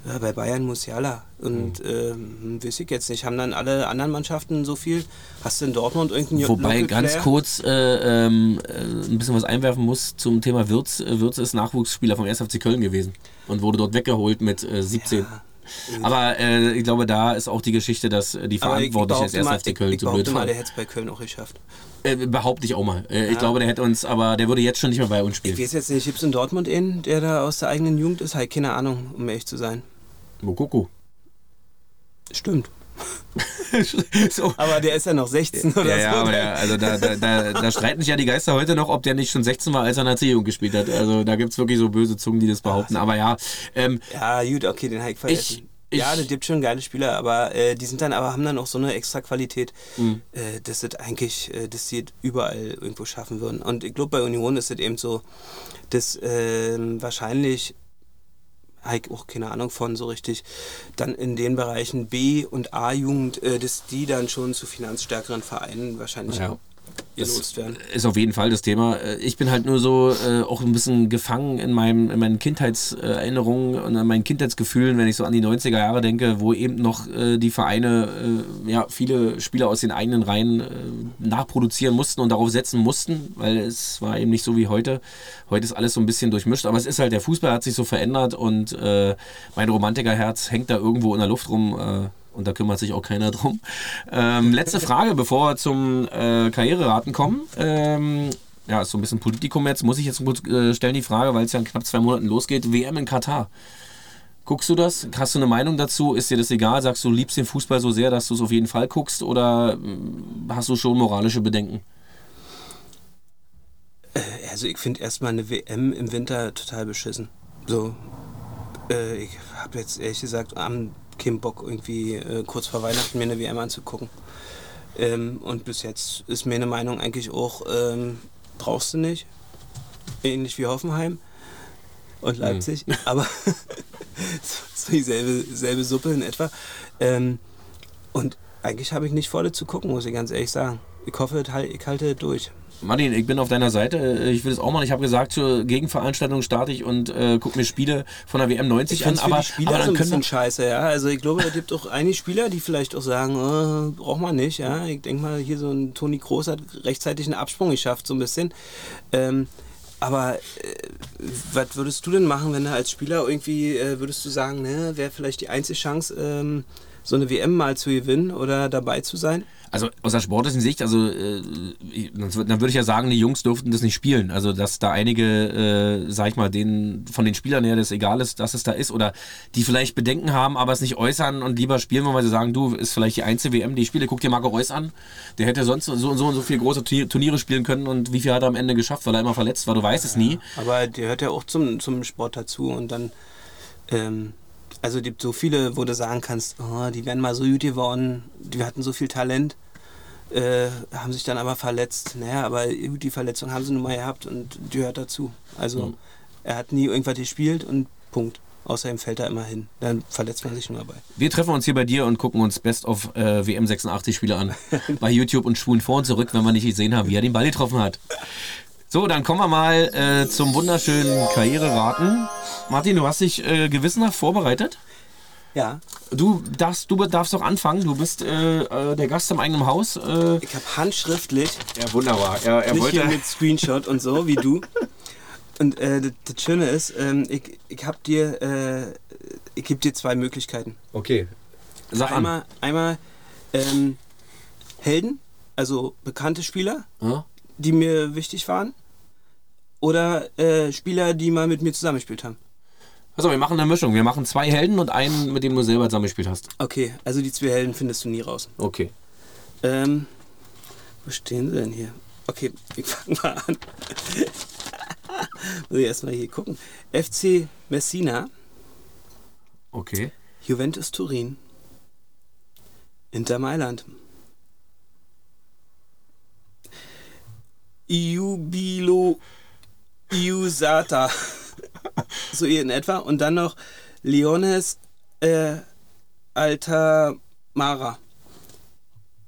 ja, bei Bayern Musiala. Und mhm. äh, weiß ich jetzt nicht, haben dann alle anderen Mannschaften so viel? Hast du in Dortmund irgendeinen Wobei ganz kurz äh, ähm, äh, ein bisschen was einwerfen muss zum Thema Wirtz. Wirtz ist Nachwuchsspieler vom 1. FC Köln gewesen und wurde dort weggeholt mit 17. Ja. Aber äh, ich glaube, da ist auch die Geschichte, dass äh, die Verantwortlichen des 1. FC Köln ich, ich zu blöd waren. der hätte es bei Köln auch geschafft. Äh, behaupte ich auch mal. Äh, ja. Ich glaube, der hätte uns, aber der würde jetzt schon nicht mehr bei uns spielen. Ich weiß jetzt nicht, gibt es in Dortmund einen, der da aus der eigenen Jugend ist? Halt keine Ahnung, um ehrlich zu sein. Mokoko. Stimmt. (laughs) so. Aber der ist ja noch 16 oder ja, so. Ja, aber ja, also da, da, da, da, streiten sich ja die Geister heute noch, ob der nicht schon 16 war, als er in der C-Jugend gespielt hat. Also da gibt es wirklich so böse Zungen, die das behaupten. Aber ja. Ähm, ja, gut, okay, den ich vergessen. Ich, ja, das gibt schon geile Spieler, aber äh, die sind dann aber haben dann auch so eine extra Qualität, mhm. äh, dass das eigentlich, äh, dass sie überall irgendwo schaffen würden. Und ich glaube, bei Union ist es eben so, dass ähm, wahrscheinlich habe auch keine Ahnung von so richtig, dann in den Bereichen B- und A-Jugend, äh, dass die dann schon zu finanzstärkeren Vereinen wahrscheinlich ja genutzt werden. Ist auf jeden Fall das Thema. Äh, ich bin halt nur so äh, auch ein bisschen gefangen in, meinem, in meinen Kindheitserinnerungen und in meinen Kindheitsgefühlen, wenn ich so an die 90er Jahre denke, wo eben noch äh, die Vereine äh, ja, viele Spieler aus den eigenen Reihen äh, nachproduzieren mussten und darauf setzen mussten, weil es war eben nicht so wie heute. Heute ist alles so ein bisschen durchmischt, aber es ist halt, der Fußball hat sich so verändert und äh, mein Romantikerherz hängt da irgendwo in der Luft rum und da kümmert sich auch keiner (laughs) drum. Ähm, letzte Frage, bevor wir zum äh, Karriereraten kommen. Ähm, ja, ist so ein bisschen Politikum jetzt. Muss ich jetzt kurz äh, stellen die Frage, weil es ja in knapp zwei Monaten losgeht. WM in Katar. Guckst du das? Hast du eine Meinung dazu? Ist dir das egal? Sagst du, liebst den Fußball so sehr, dass du es auf jeden Fall guckst? Oder äh, hast du schon moralische Bedenken? Äh, also ich finde erstmal eine WM im Winter total beschissen. So, äh, ich habe jetzt ehrlich gesagt am keinen Bock, irgendwie äh, kurz vor Weihnachten mir eine WM anzugucken. Ähm, und bis jetzt ist meine Meinung eigentlich auch, ähm, brauchst du nicht. Ähnlich wie Hoffenheim und mhm. Leipzig, mhm. (laughs) aber (laughs) so dieselbe selbe Suppe in etwa. Ähm, und eigentlich habe ich nicht vor, das zu gucken, muss ich ganz ehrlich sagen. Ich hoffe, ich halte durch. Martin, ich bin auf deiner Seite. Ich will es auch mal. Ich habe gesagt, zur Gegenveranstaltung starte ich und äh, gucke mir Spiele von der WM 90 ich an. Aber, die Spieler aber dann so ein bisschen scheiße, ja. Also ich glaube, es gibt auch einige Spieler, die vielleicht auch sagen, oh, braucht man nicht, ja. Ich denke mal, hier so ein Toni Kroos hat rechtzeitig einen Absprung geschafft, so ein bisschen. Ähm, aber äh, was würdest du denn machen, wenn du als Spieler irgendwie, äh, würdest du sagen, ne, wäre vielleicht die einzige Chance, ähm, so eine WM mal zu gewinnen oder dabei zu sein? Also aus der sportlichen Sicht, also äh, dann würde ich ja sagen, die Jungs durften das nicht spielen. Also dass da einige, äh, sag ich mal, denen von den Spielern her das egal ist, dass es da ist oder die vielleicht Bedenken haben, aber es nicht äußern und lieber spielen, weil sie sagen, du, ist vielleicht die einzige WM, die ich spiele. Guck dir Marco Reus an, der hätte sonst so und so, und so viele große Turniere spielen können und wie viel hat er am Ende geschafft, weil er immer verletzt war, du weißt ja, es nie. Aber der gehört ja auch zum, zum Sport dazu und dann ähm, also gibt so viele, wo du sagen kannst, oh, die wären mal so gut geworden, die hatten so viel Talent, äh, haben sich dann aber verletzt. Naja, aber die Verletzung haben sie nun mal gehabt und die gehört dazu. Also mhm. er hat nie irgendwas gespielt und Punkt. Außerdem fällt er immer hin. Dann verletzt man sich nur dabei. Wir treffen uns hier bei dir und gucken uns Best of äh, WM 86 Spiele an. (laughs) bei YouTube und spulen vor und zurück, wenn wir nicht gesehen haben, wie er den Ball getroffen hat. So, dann kommen wir mal äh, zum wunderschönen Karriereraten. Martin, du hast dich äh, gewissenhaft vorbereitet. Ja. Du darfst, du darfst auch anfangen. Du bist äh, äh der Gast im eigenen Haus. Äh. Ich habe handschriftlich. Ja, wunderbar. Er, er nicht wollte hier mit Screenshot und so wie du. Und äh, das, Schöne ist, ähm, ich, ich habe dir, äh, ich gebe dir zwei Möglichkeiten. Okay. Sag einmal, an. einmal ähm, Helden, also bekannte Spieler. Ja die mir wichtig waren. Oder äh, Spieler, die mal mit mir zusammengespielt haben. Also wir machen eine Mischung. Wir machen zwei Helden und einen, mit dem du selber zusammengespielt hast. Okay, also die zwei Helden findest du nie raus. Okay. Ähm, wo stehen sie denn hier? Okay, (laughs) ich fange mal an. (laughs) Muss ich erstmal hier gucken. FC Messina. Okay. Juventus Turin. Inter Mailand. Iubilo Iusata. (laughs) so in etwa. Und dann noch Leones äh, Altamara.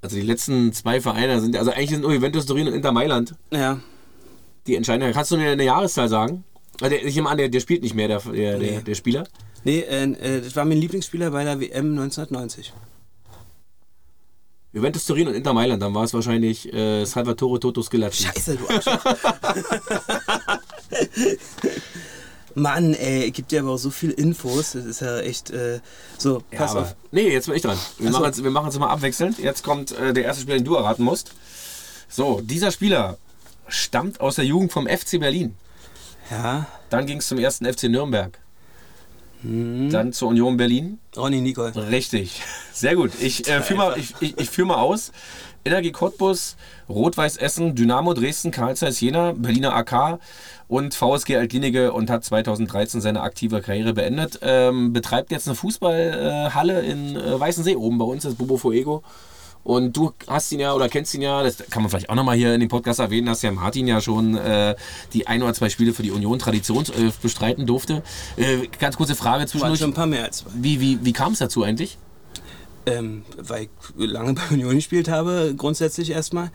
Also die letzten zwei Vereine sind, also eigentlich sind nur Juventus Turin und Inter Mailand. Ja. Die entscheiden. Kannst du mir eine Jahreszahl sagen? Also ich nehme an, der, der spielt nicht mehr, der, der, nee. der, Spieler. Nee, äh, äh, das war mein Lieblingsspieler bei der WM 1990. Juventus Turin und Inter Mailand, dann war es wahrscheinlich äh, Salvatore Toto Schillaci. Scheiße, du Arschloch. (laughs) Mann, ey, gebe dir aber auch so viel Infos. Das ist ja echt äh, so. Pass ja, auf. Nee, jetzt bin ich dran. Wir machen es wir machen's mal abwechselnd. Jetzt kommt äh, der erste Spieler, den du erraten musst. So, dieser Spieler stammt aus der Jugend vom FC Berlin. Ja. Dann ging es zum ersten FC Nürnberg. Mhm. Dann zur Union Berlin. Ronny Nicole. Richtig. Sehr gut. Ich äh, führe mal, ich, ich, ich führ mal aus. Energie Cottbus, Rot-Weiß Essen, Dynamo Dresden, Karl Zeiss Jena, Berliner AK und VSG Altlinige und hat 2013 seine aktive Karriere beendet. Ähm, betreibt jetzt eine Fußballhalle in äh, Weißensee oben bei uns, das Bobo Fuego. Und du hast ihn ja oder kennst ihn ja, das kann man vielleicht auch nochmal hier in dem Podcast erwähnen, dass ja Martin ja schon äh, die ein oder zwei Spiele für die Union Traditionself bestreiten durfte. Äh, ganz kurze Frage zwischendurch. Schon ein paar mehr als zwei. Wie, wie, wie kam es dazu eigentlich? Ähm, weil ich lange (laughs) bei Union gespielt habe, grundsätzlich erstmal.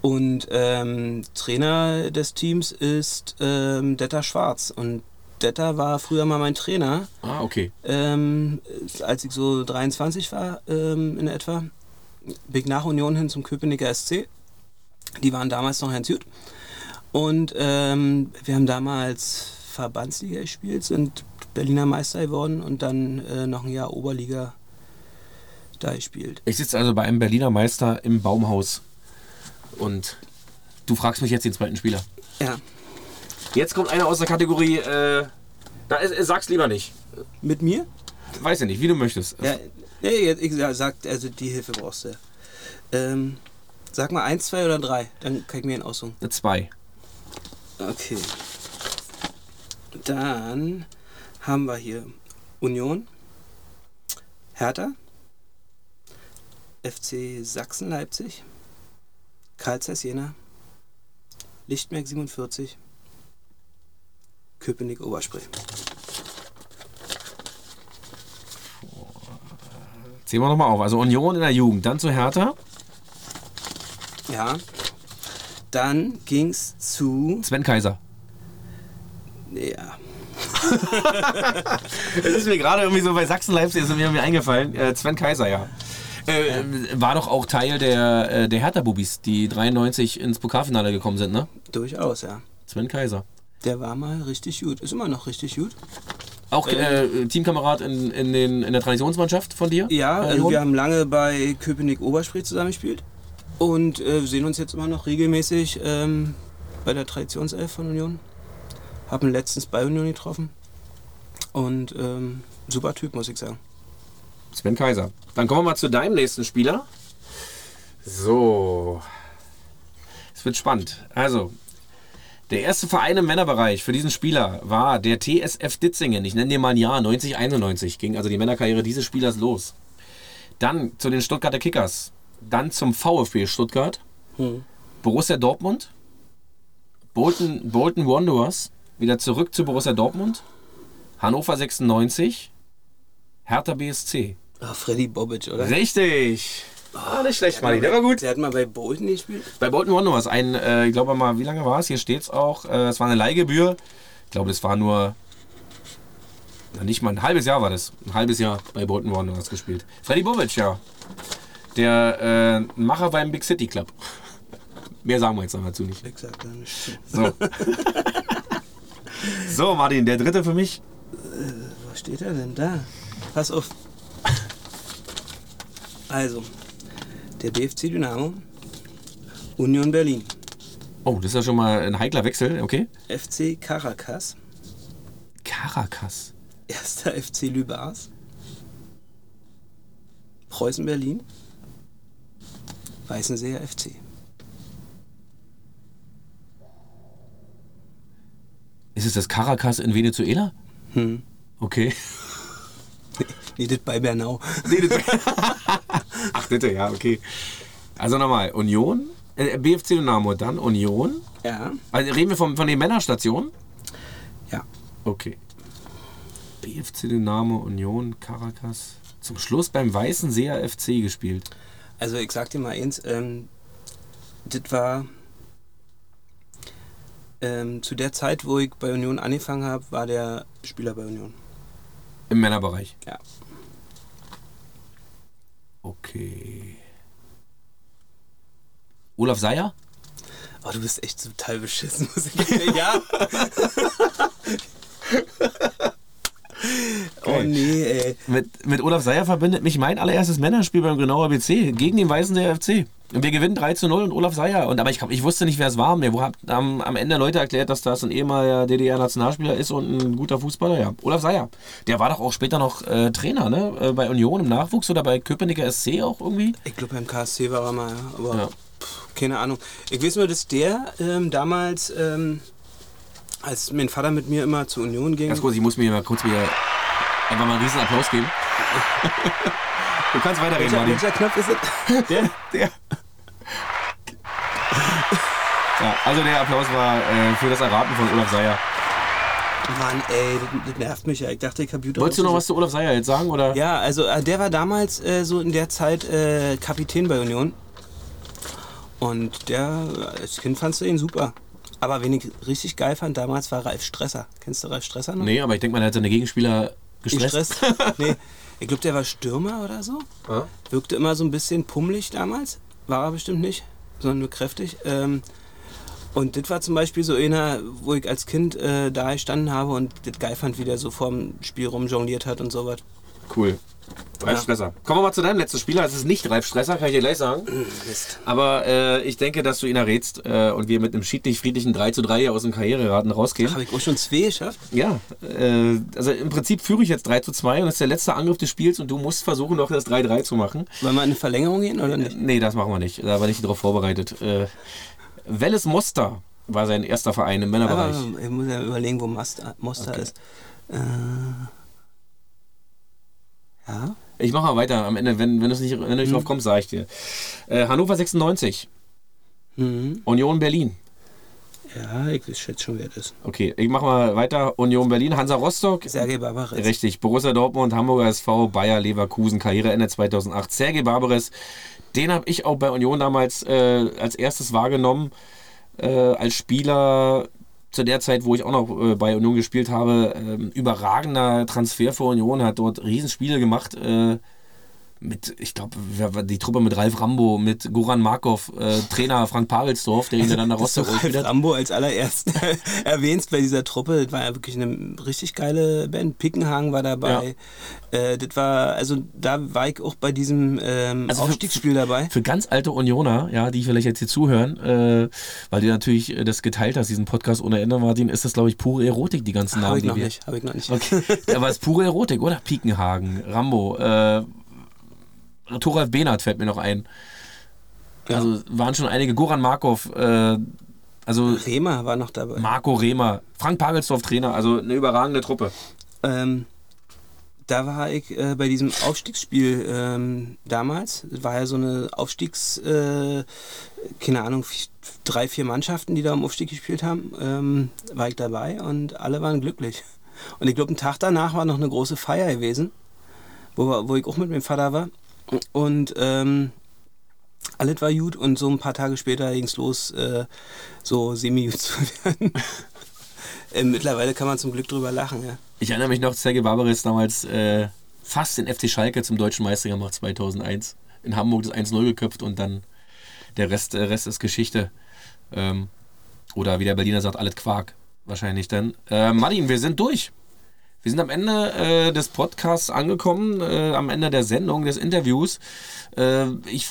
Und ähm, Trainer des Teams ist ähm, Detta Schwarz. Und Detta war früher mal mein Trainer. Ah, okay. Ähm, als ich so 23 war ähm, in etwa bin nach Union hin zum Köpenicker SC. Die waren damals noch Heinz Jüt. Und ähm, wir haben damals Verbandsliga gespielt, sind Berliner Meister geworden und dann äh, noch ein Jahr Oberliga da gespielt. Ich sitze also bei einem Berliner Meister im Baumhaus und du fragst mich jetzt den zweiten Spieler. Ja. Jetzt kommt einer aus der Kategorie, äh, da, äh, sag's lieber nicht. Mit mir? Weiß ich nicht, wie du möchtest. Ja, Nee, ich sag, also die Hilfe brauchst du. Ähm, sag mal eins, zwei oder drei, dann kann ich mir einen aussuchen. Eine zwei. Okay. Dann haben wir hier Union, Hertha, FC Sachsen Leipzig, Karl Zeiss Jena, Lichtmerk 47, Köpenick Oberspree. Zählen wir nochmal auf. Also Union in der Jugend, dann zu Hertha. Ja. Dann ging es zu. Sven Kaiser. Ja. (laughs) Es ist mir gerade irgendwie so bei Sachsen-Leipzig ist mir eingefallen. Äh, Sven Kaiser, ja. Äh. War doch auch Teil der, äh, der Hertha-Bubis, die 93 ins Pokalfinale gekommen sind, ne? Durchaus, ja. Sven Kaiser. Der war mal richtig gut. Ist immer noch richtig gut. Auch äh, Teamkamerad in, in, den, in der Traditionsmannschaft von dir? Ja, Bei also wir haben lange bei Köpenick Oberspree zusammengespielt und äh, sehen uns jetzt immer noch regelmäßig ähm, bei der Traditionself von Union. Haben letztens bei Union getroffen und ähm, super Typ, muss ich sagen. Sven Kaiser. Dann kommen wir mal zu deinem nächsten Spieler. So. Es wird spannend. Also, der erste Verein im Männerbereich für diesen Spieler war der TSF Ditzingen. Ich nenne dir mal ein Jahr, 9091 ging also die Männerkarriere dieses Spielers los. Dann zu den Stuttgarter Kickers. Dann zum VfB Stuttgart. Borussia Dortmund. Bolton, Bolton Wanderers. Wieder zurück zu Borussia Dortmund. Hannover 96. Hertha BSC. Ah, Freddy Bobic, oder? Richtig. Ah, nicht schlecht, Mali. Der war gut. Der hat mal bei Bolton gespielt. Bei Bolton Wanderers ein, äh, ich glaube mal, wie lange war es? Hier steht es auch. Äh, es war eine Leihgebühr. Ich glaube, das war nur. Na, nicht mal ein halbes Jahr war das. Ein halbes Jahr bei Bolton Wanderers gespielt. Freddy Bobic, ja. Der äh, Macher beim Big City Club. (laughs) Mehr sagen wir jetzt noch dazu nicht. Ich sag da nicht. So. (laughs) so, Martin, der dritte für mich. Wo steht er denn da? Pass auf. Also, der BFC Dynamo, Union Berlin, Oh, das ist ja schon mal ein heikler Wechsel, okay? FC Caracas, Caracas. erster FC Lübars, Preußen Berlin, Weißenseer FC. Ist es das Caracas in Venezuela? Hm. Okay. (laughs) Nee, das bei Bernau. Nee, das (laughs) (laughs) Ach, bitte, ja, okay. Also nochmal, Union, äh, BFC Dynamo, dann Union. Ja, Also reden wir von, von den Männerstationen? ja. Okay. BFC Dynamo, Union, Caracas. Zum Schluss beim Weißen Seer FC gespielt. Also ich sag dir mal eins, ähm, das war ähm, zu der Zeit, wo ich bei Union angefangen habe, war der Spieler bei Union. Im Männerbereich. Ja. Okay. Olaf Seyer? Oh, du bist echt total beschissen, muss ich sagen. Ja. (laughs) oh Geil. nee, ey. Mit, mit Olaf Seyer verbindet mich mein allererstes Männerspiel beim Grünauer BC gegen den Weißen Seer FC. Wir gewinnen 3 zu 0 und Olaf Seyer. Und, aber ich, glaub, ich wusste nicht, wer es war. Mir haben am Ende Leute erklärt, dass das ein ehemaliger DDR-Nationalspieler ist und ein guter Fußballer. Ja, Olaf Seyer. Der war doch auch später noch äh, Trainer, ne? Äh, Bei Union im Nachwuchs oder bei Köpenicker SC auch irgendwie. Ich glaube, beim KSC war er mal, ja. aber Ja. pff, keine Ahnung. Ich weiß nur, dass der ähm, damals, ähm, als mein Vater mit mir immer zur Union ging, Ganz kurz, ich muss mir mal kurz wieder einfach mal einen riesen Applaus geben. (laughs) du kannst weiterreden, Martin. welcher Knopf ist es? (laughs) Der, der. Ja, also der Applaus war äh, für das Erraten von Olaf Seyer. Mann, ey, das, das nervt mich ja. Ich dachte, Computer. Wolltest du noch was zu Olaf Seyer jetzt sagen? Oder? Ja, also äh, der war damals äh, so in der Zeit äh, Kapitän bei Union. Und der, als Kind fandst du ihn super. Aber wen ich richtig geil fand damals war Ralf Stresser. Kennst du Ralf Stresser noch? Nee, aber ich denke mal, der hat seine Gegenspieler gestresst. Gestresst? nee. (laughs) Ich glaube, der war Stürmer oder so. Ja. Wirkte immer so ein bisschen pummelig damals. War er bestimmt nicht, sondern nur kräftig. Ähm, und das war zum Beispiel so einer, wo ich als Kind äh, da gestanden habe und das geil fand, wie der so vorm Spiel rumjongliert hat und sowas. Cool. Ralf Ja. Stresser. Kommen wir mal zu deinem letzten Spieler. Es ist nicht Ralf Stresser, kann ich dir gleich sagen. Mist. Aber äh, ich denke, dass du ihn errätst äh, und wir mit einem schiedlich-friedlichen 3 zu 3 hier aus dem Karriereraten rausgehen. Habe ich auch schon zwei geschafft? Ja, äh, also im Prinzip führe ich jetzt 3 zu 2 und das ist der letzte Angriff des Spiels und du musst versuchen, noch das 3-3 zu machen. Wollen wir in eine Verlängerung gehen oder nicht? Nee, das machen wir nicht. Da war ich nicht darauf vorbereitet. Äh, Welles Moster war sein erster Verein im Männerbereich. Aber ich muss ja überlegen, wo Moster, Moster Okay. ist. Äh, ja? Ich mache mal weiter am Ende, wenn, wenn, du nicht, wenn du nicht drauf kommst, sage ich dir. Äh, Hannover 96, Mhm. Union Berlin. Ja, ich schätze schon, wer das ist. Okay, ich mache mal weiter. Union Berlin, Hansa Rostock. Sergei Barbares. Richtig, Borussia Dortmund, Hamburger SV, Bayer Leverkusen, Karriereende 2008. Sergei Barbares, den habe ich auch bei Union damals äh, als erstes wahrgenommen, äh, als Spieler zu der Zeit, wo ich auch noch äh, bei Union gespielt habe. ähm, überragender Transfer für Union, hat dort Riesenspiele gemacht. Äh, mit, ich glaube, die Truppe mit Ralf Rambo, mit Goran Markov, äh, Trainer Frank Pavelsdorf, der ihn dann nach (laughs) Rostock Ralf hat. Rambo als allererst (laughs) erwähnst bei dieser Truppe. Das war ja wirklich eine richtig geile Band. Pickenhagen war dabei. Ja. Äh, das war, also da war ich auch bei diesem ähm, also Aufstiegsspiel für, dabei. Für ganz alte Unioner, ja, die vielleicht jetzt hier zuhören, äh, weil du natürlich äh, das geteilt hast, diesen Podcast ohne Ende, Martin, ist das, glaube ich, pure Erotik, die ganzen Namen. Habe ich noch nicht, habe ich noch nicht. Okay. Aber es ist pure Erotik, oder? Pickenhagen, Rambo, äh, Thoralf Behnert fällt mir noch ein. Ja. Also waren schon einige. Goran Markov, äh, also. Rehmer war noch dabei. Marco Rehmer. Frank Pagelsdorf Trainer, also eine überragende Truppe. Ähm, da war ich äh, bei diesem Aufstiegsspiel ähm, damals. War ja so eine Aufstiegs, äh, keine Ahnung, drei, vier Mannschaften, die da im Aufstieg gespielt haben. Ähm, war ich dabei und alle waren glücklich. Und ich glaube, einen Tag danach war noch eine große Feier gewesen, wo, wo ich auch mit meinem Vater war. Und ähm, alles war gut und so ein paar Tage später ging es los, äh, so semi-gut zu (laughs) werden. äh, mittlerweile kann man zum Glück drüber lachen, ja. Ich erinnere mich noch, Sergei Barbares damals äh, fast den FC Schalke zum deutschen Meister gemacht, 2001. In Hamburg das 1-0 geköpft und dann der Rest, der Rest ist Geschichte. Ähm, oder wie der Berliner sagt, alles Quark. Wahrscheinlich dann. Äh, Martin, wir sind durch. Wir sind am Ende äh, des Podcasts angekommen, äh, am Ende der Sendung, des Interviews. Äh, ich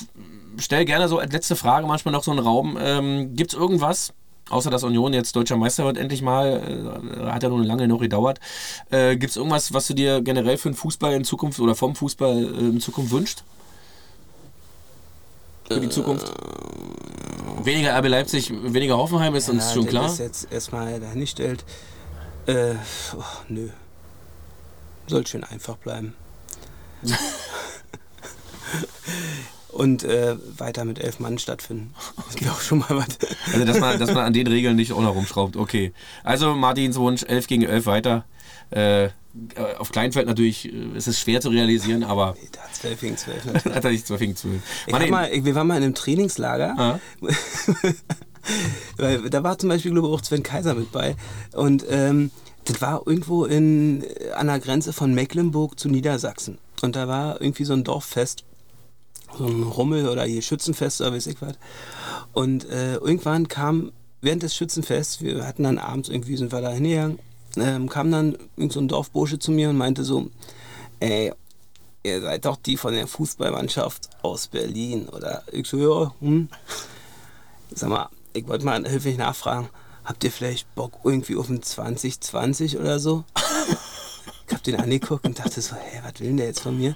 stelle gerne so als letzte Frage manchmal noch so einen Raum. Ähm, Gibt es irgendwas, außer dass Union jetzt deutscher Meister wird, endlich mal, äh, hat ja nun lange noch gedauert. Äh, Gibt es irgendwas, was du dir generell für den Fußball in Zukunft oder vom Fußball äh, in Zukunft wünscht? Für die Zukunft? Weniger RB Leipzig, weniger Hoffenheim ist ja, uns schon klar. Das jetzt erstmal dahingestellt. Äh, oh, nö soll schön einfach bleiben. (laughs) und äh, weiter mit elf Mann stattfinden. Das wäre auch schon mal was. Also, dass man, dass man an den Regeln nicht auch noch rumschraubt. Okay. Also, Martins Wunsch: 11 gegen 11 weiter. Äh, auf Kleinfeld natürlich äh, ist es schwer zu realisieren, aber. Nee, da hat 12 gegen 12. hat er nicht 12 gegen 12. Ich mal, wir waren mal in einem Trainingslager. Ah. (laughs) Weil, da war zum Beispiel, glaube ich, auch Sven Kaiser mit bei. Und ähm, das war irgendwo in, äh, an der Grenze von Mecklenburg zu Niedersachsen. Und da war irgendwie so ein Dorffest, so ein Rummel oder hier Schützenfest oder weiß ich was. Und äh, irgendwann kam während des Schützenfests, wir hatten dann abends irgendwie, sind wir da hingegangen, ähm, kam dann so ein Dorfbursche zu mir und meinte so, ey, ihr seid doch die von der Fußballmannschaft aus Berlin. Oder ich so, ja, hm. Sag mal, ich wollte mal höflich nachfragen, habt ihr vielleicht Bock irgendwie auf ein 2020 oder so? ich hab den angeguckt und dachte so, hä, was will denn der jetzt von mir?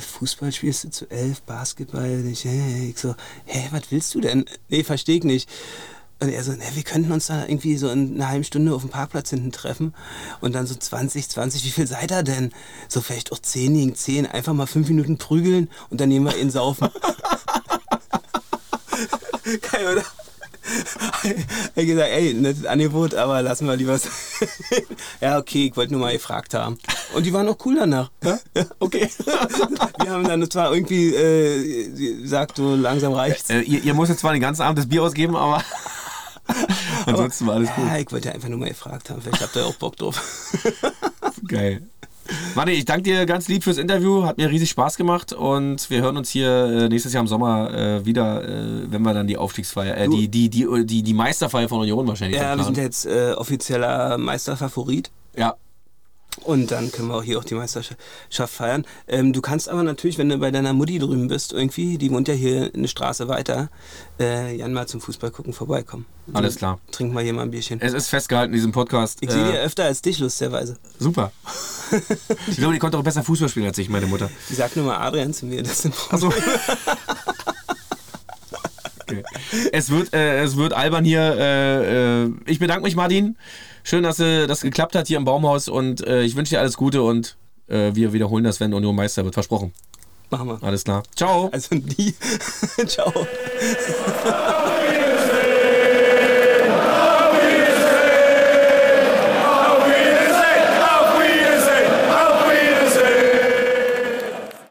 Fußball spielst du zu elf, Basketball nicht. Ich so, hä, was willst du denn? Nee, versteh ich nicht. Und er so, ne, wir könnten uns da irgendwie so in einer halben Stunde auf dem Parkplatz hinten treffen und dann so 20, 20, wie viel seid ihr denn? So vielleicht auch 10 gegen 10, einfach mal fünf Minuten prügeln und dann nehmen wir ihn saufen. (laughs) Geil, oder? (laughs) ich gesagt, ey, nettes Angebot, aber lassen wir lieber. (laughs) ja, okay, ich wollte nur mal gefragt haben. Und die waren auch cool danach. Ja? okay. (laughs) wir haben dann zwar irgendwie äh, gesagt, so langsam reicht's. Äh, ihr, ihr musstet zwar den ganzen Abend das Bier ausgeben, aber. Ansonsten war alles gut. Ja, ich wollte ja einfach nur mal gefragt haben. Vielleicht habt ihr auch Bock drauf. Geil. Manni, ich danke dir ganz lieb fürs Interview. Hat mir riesig Spaß gemacht und wir hören uns hier äh, nächstes Jahr im Sommer äh, wieder, äh, wenn wir dann die Aufstiegsfeier, äh, die, die, die, die, die Meisterfeier von Union wahrscheinlich Ja, wir sind jetzt offizieller Meisterfavorit. Ja. Und dann können wir auch hier auch die Meisterschaft feiern. Ähm, du kannst aber natürlich, wenn du bei deiner Mutti drüben bist, irgendwie, die wohnt ja hier eine Straße weiter, äh, Jan mal zum Fußball gucken vorbeikommen. Alles klar. Trink mal hier mal ein Bierchen. Es ist festgehalten in diesem Podcast. Ich sehe äh, dir öfter als dich, lustigerweise. Super. (laughs) ich glaube, die konnte auch besser Fußball spielen als ich, meine Mutter. Die sagt nur mal Adrian zu mir, das sind Probleme. (laughs) okay. Es wird, äh, es wird albern hier. Äh, äh, ich bedanke mich, Martin. Schön, dass äh, das geklappt hat hier im Baumhaus und äh, ich wünsche dir alles Gute und äh, wir wiederholen das, wenn Union Meister wird. Versprochen. Machen wir. Alles klar. Ciao. Also nie. (laughs) Ciao.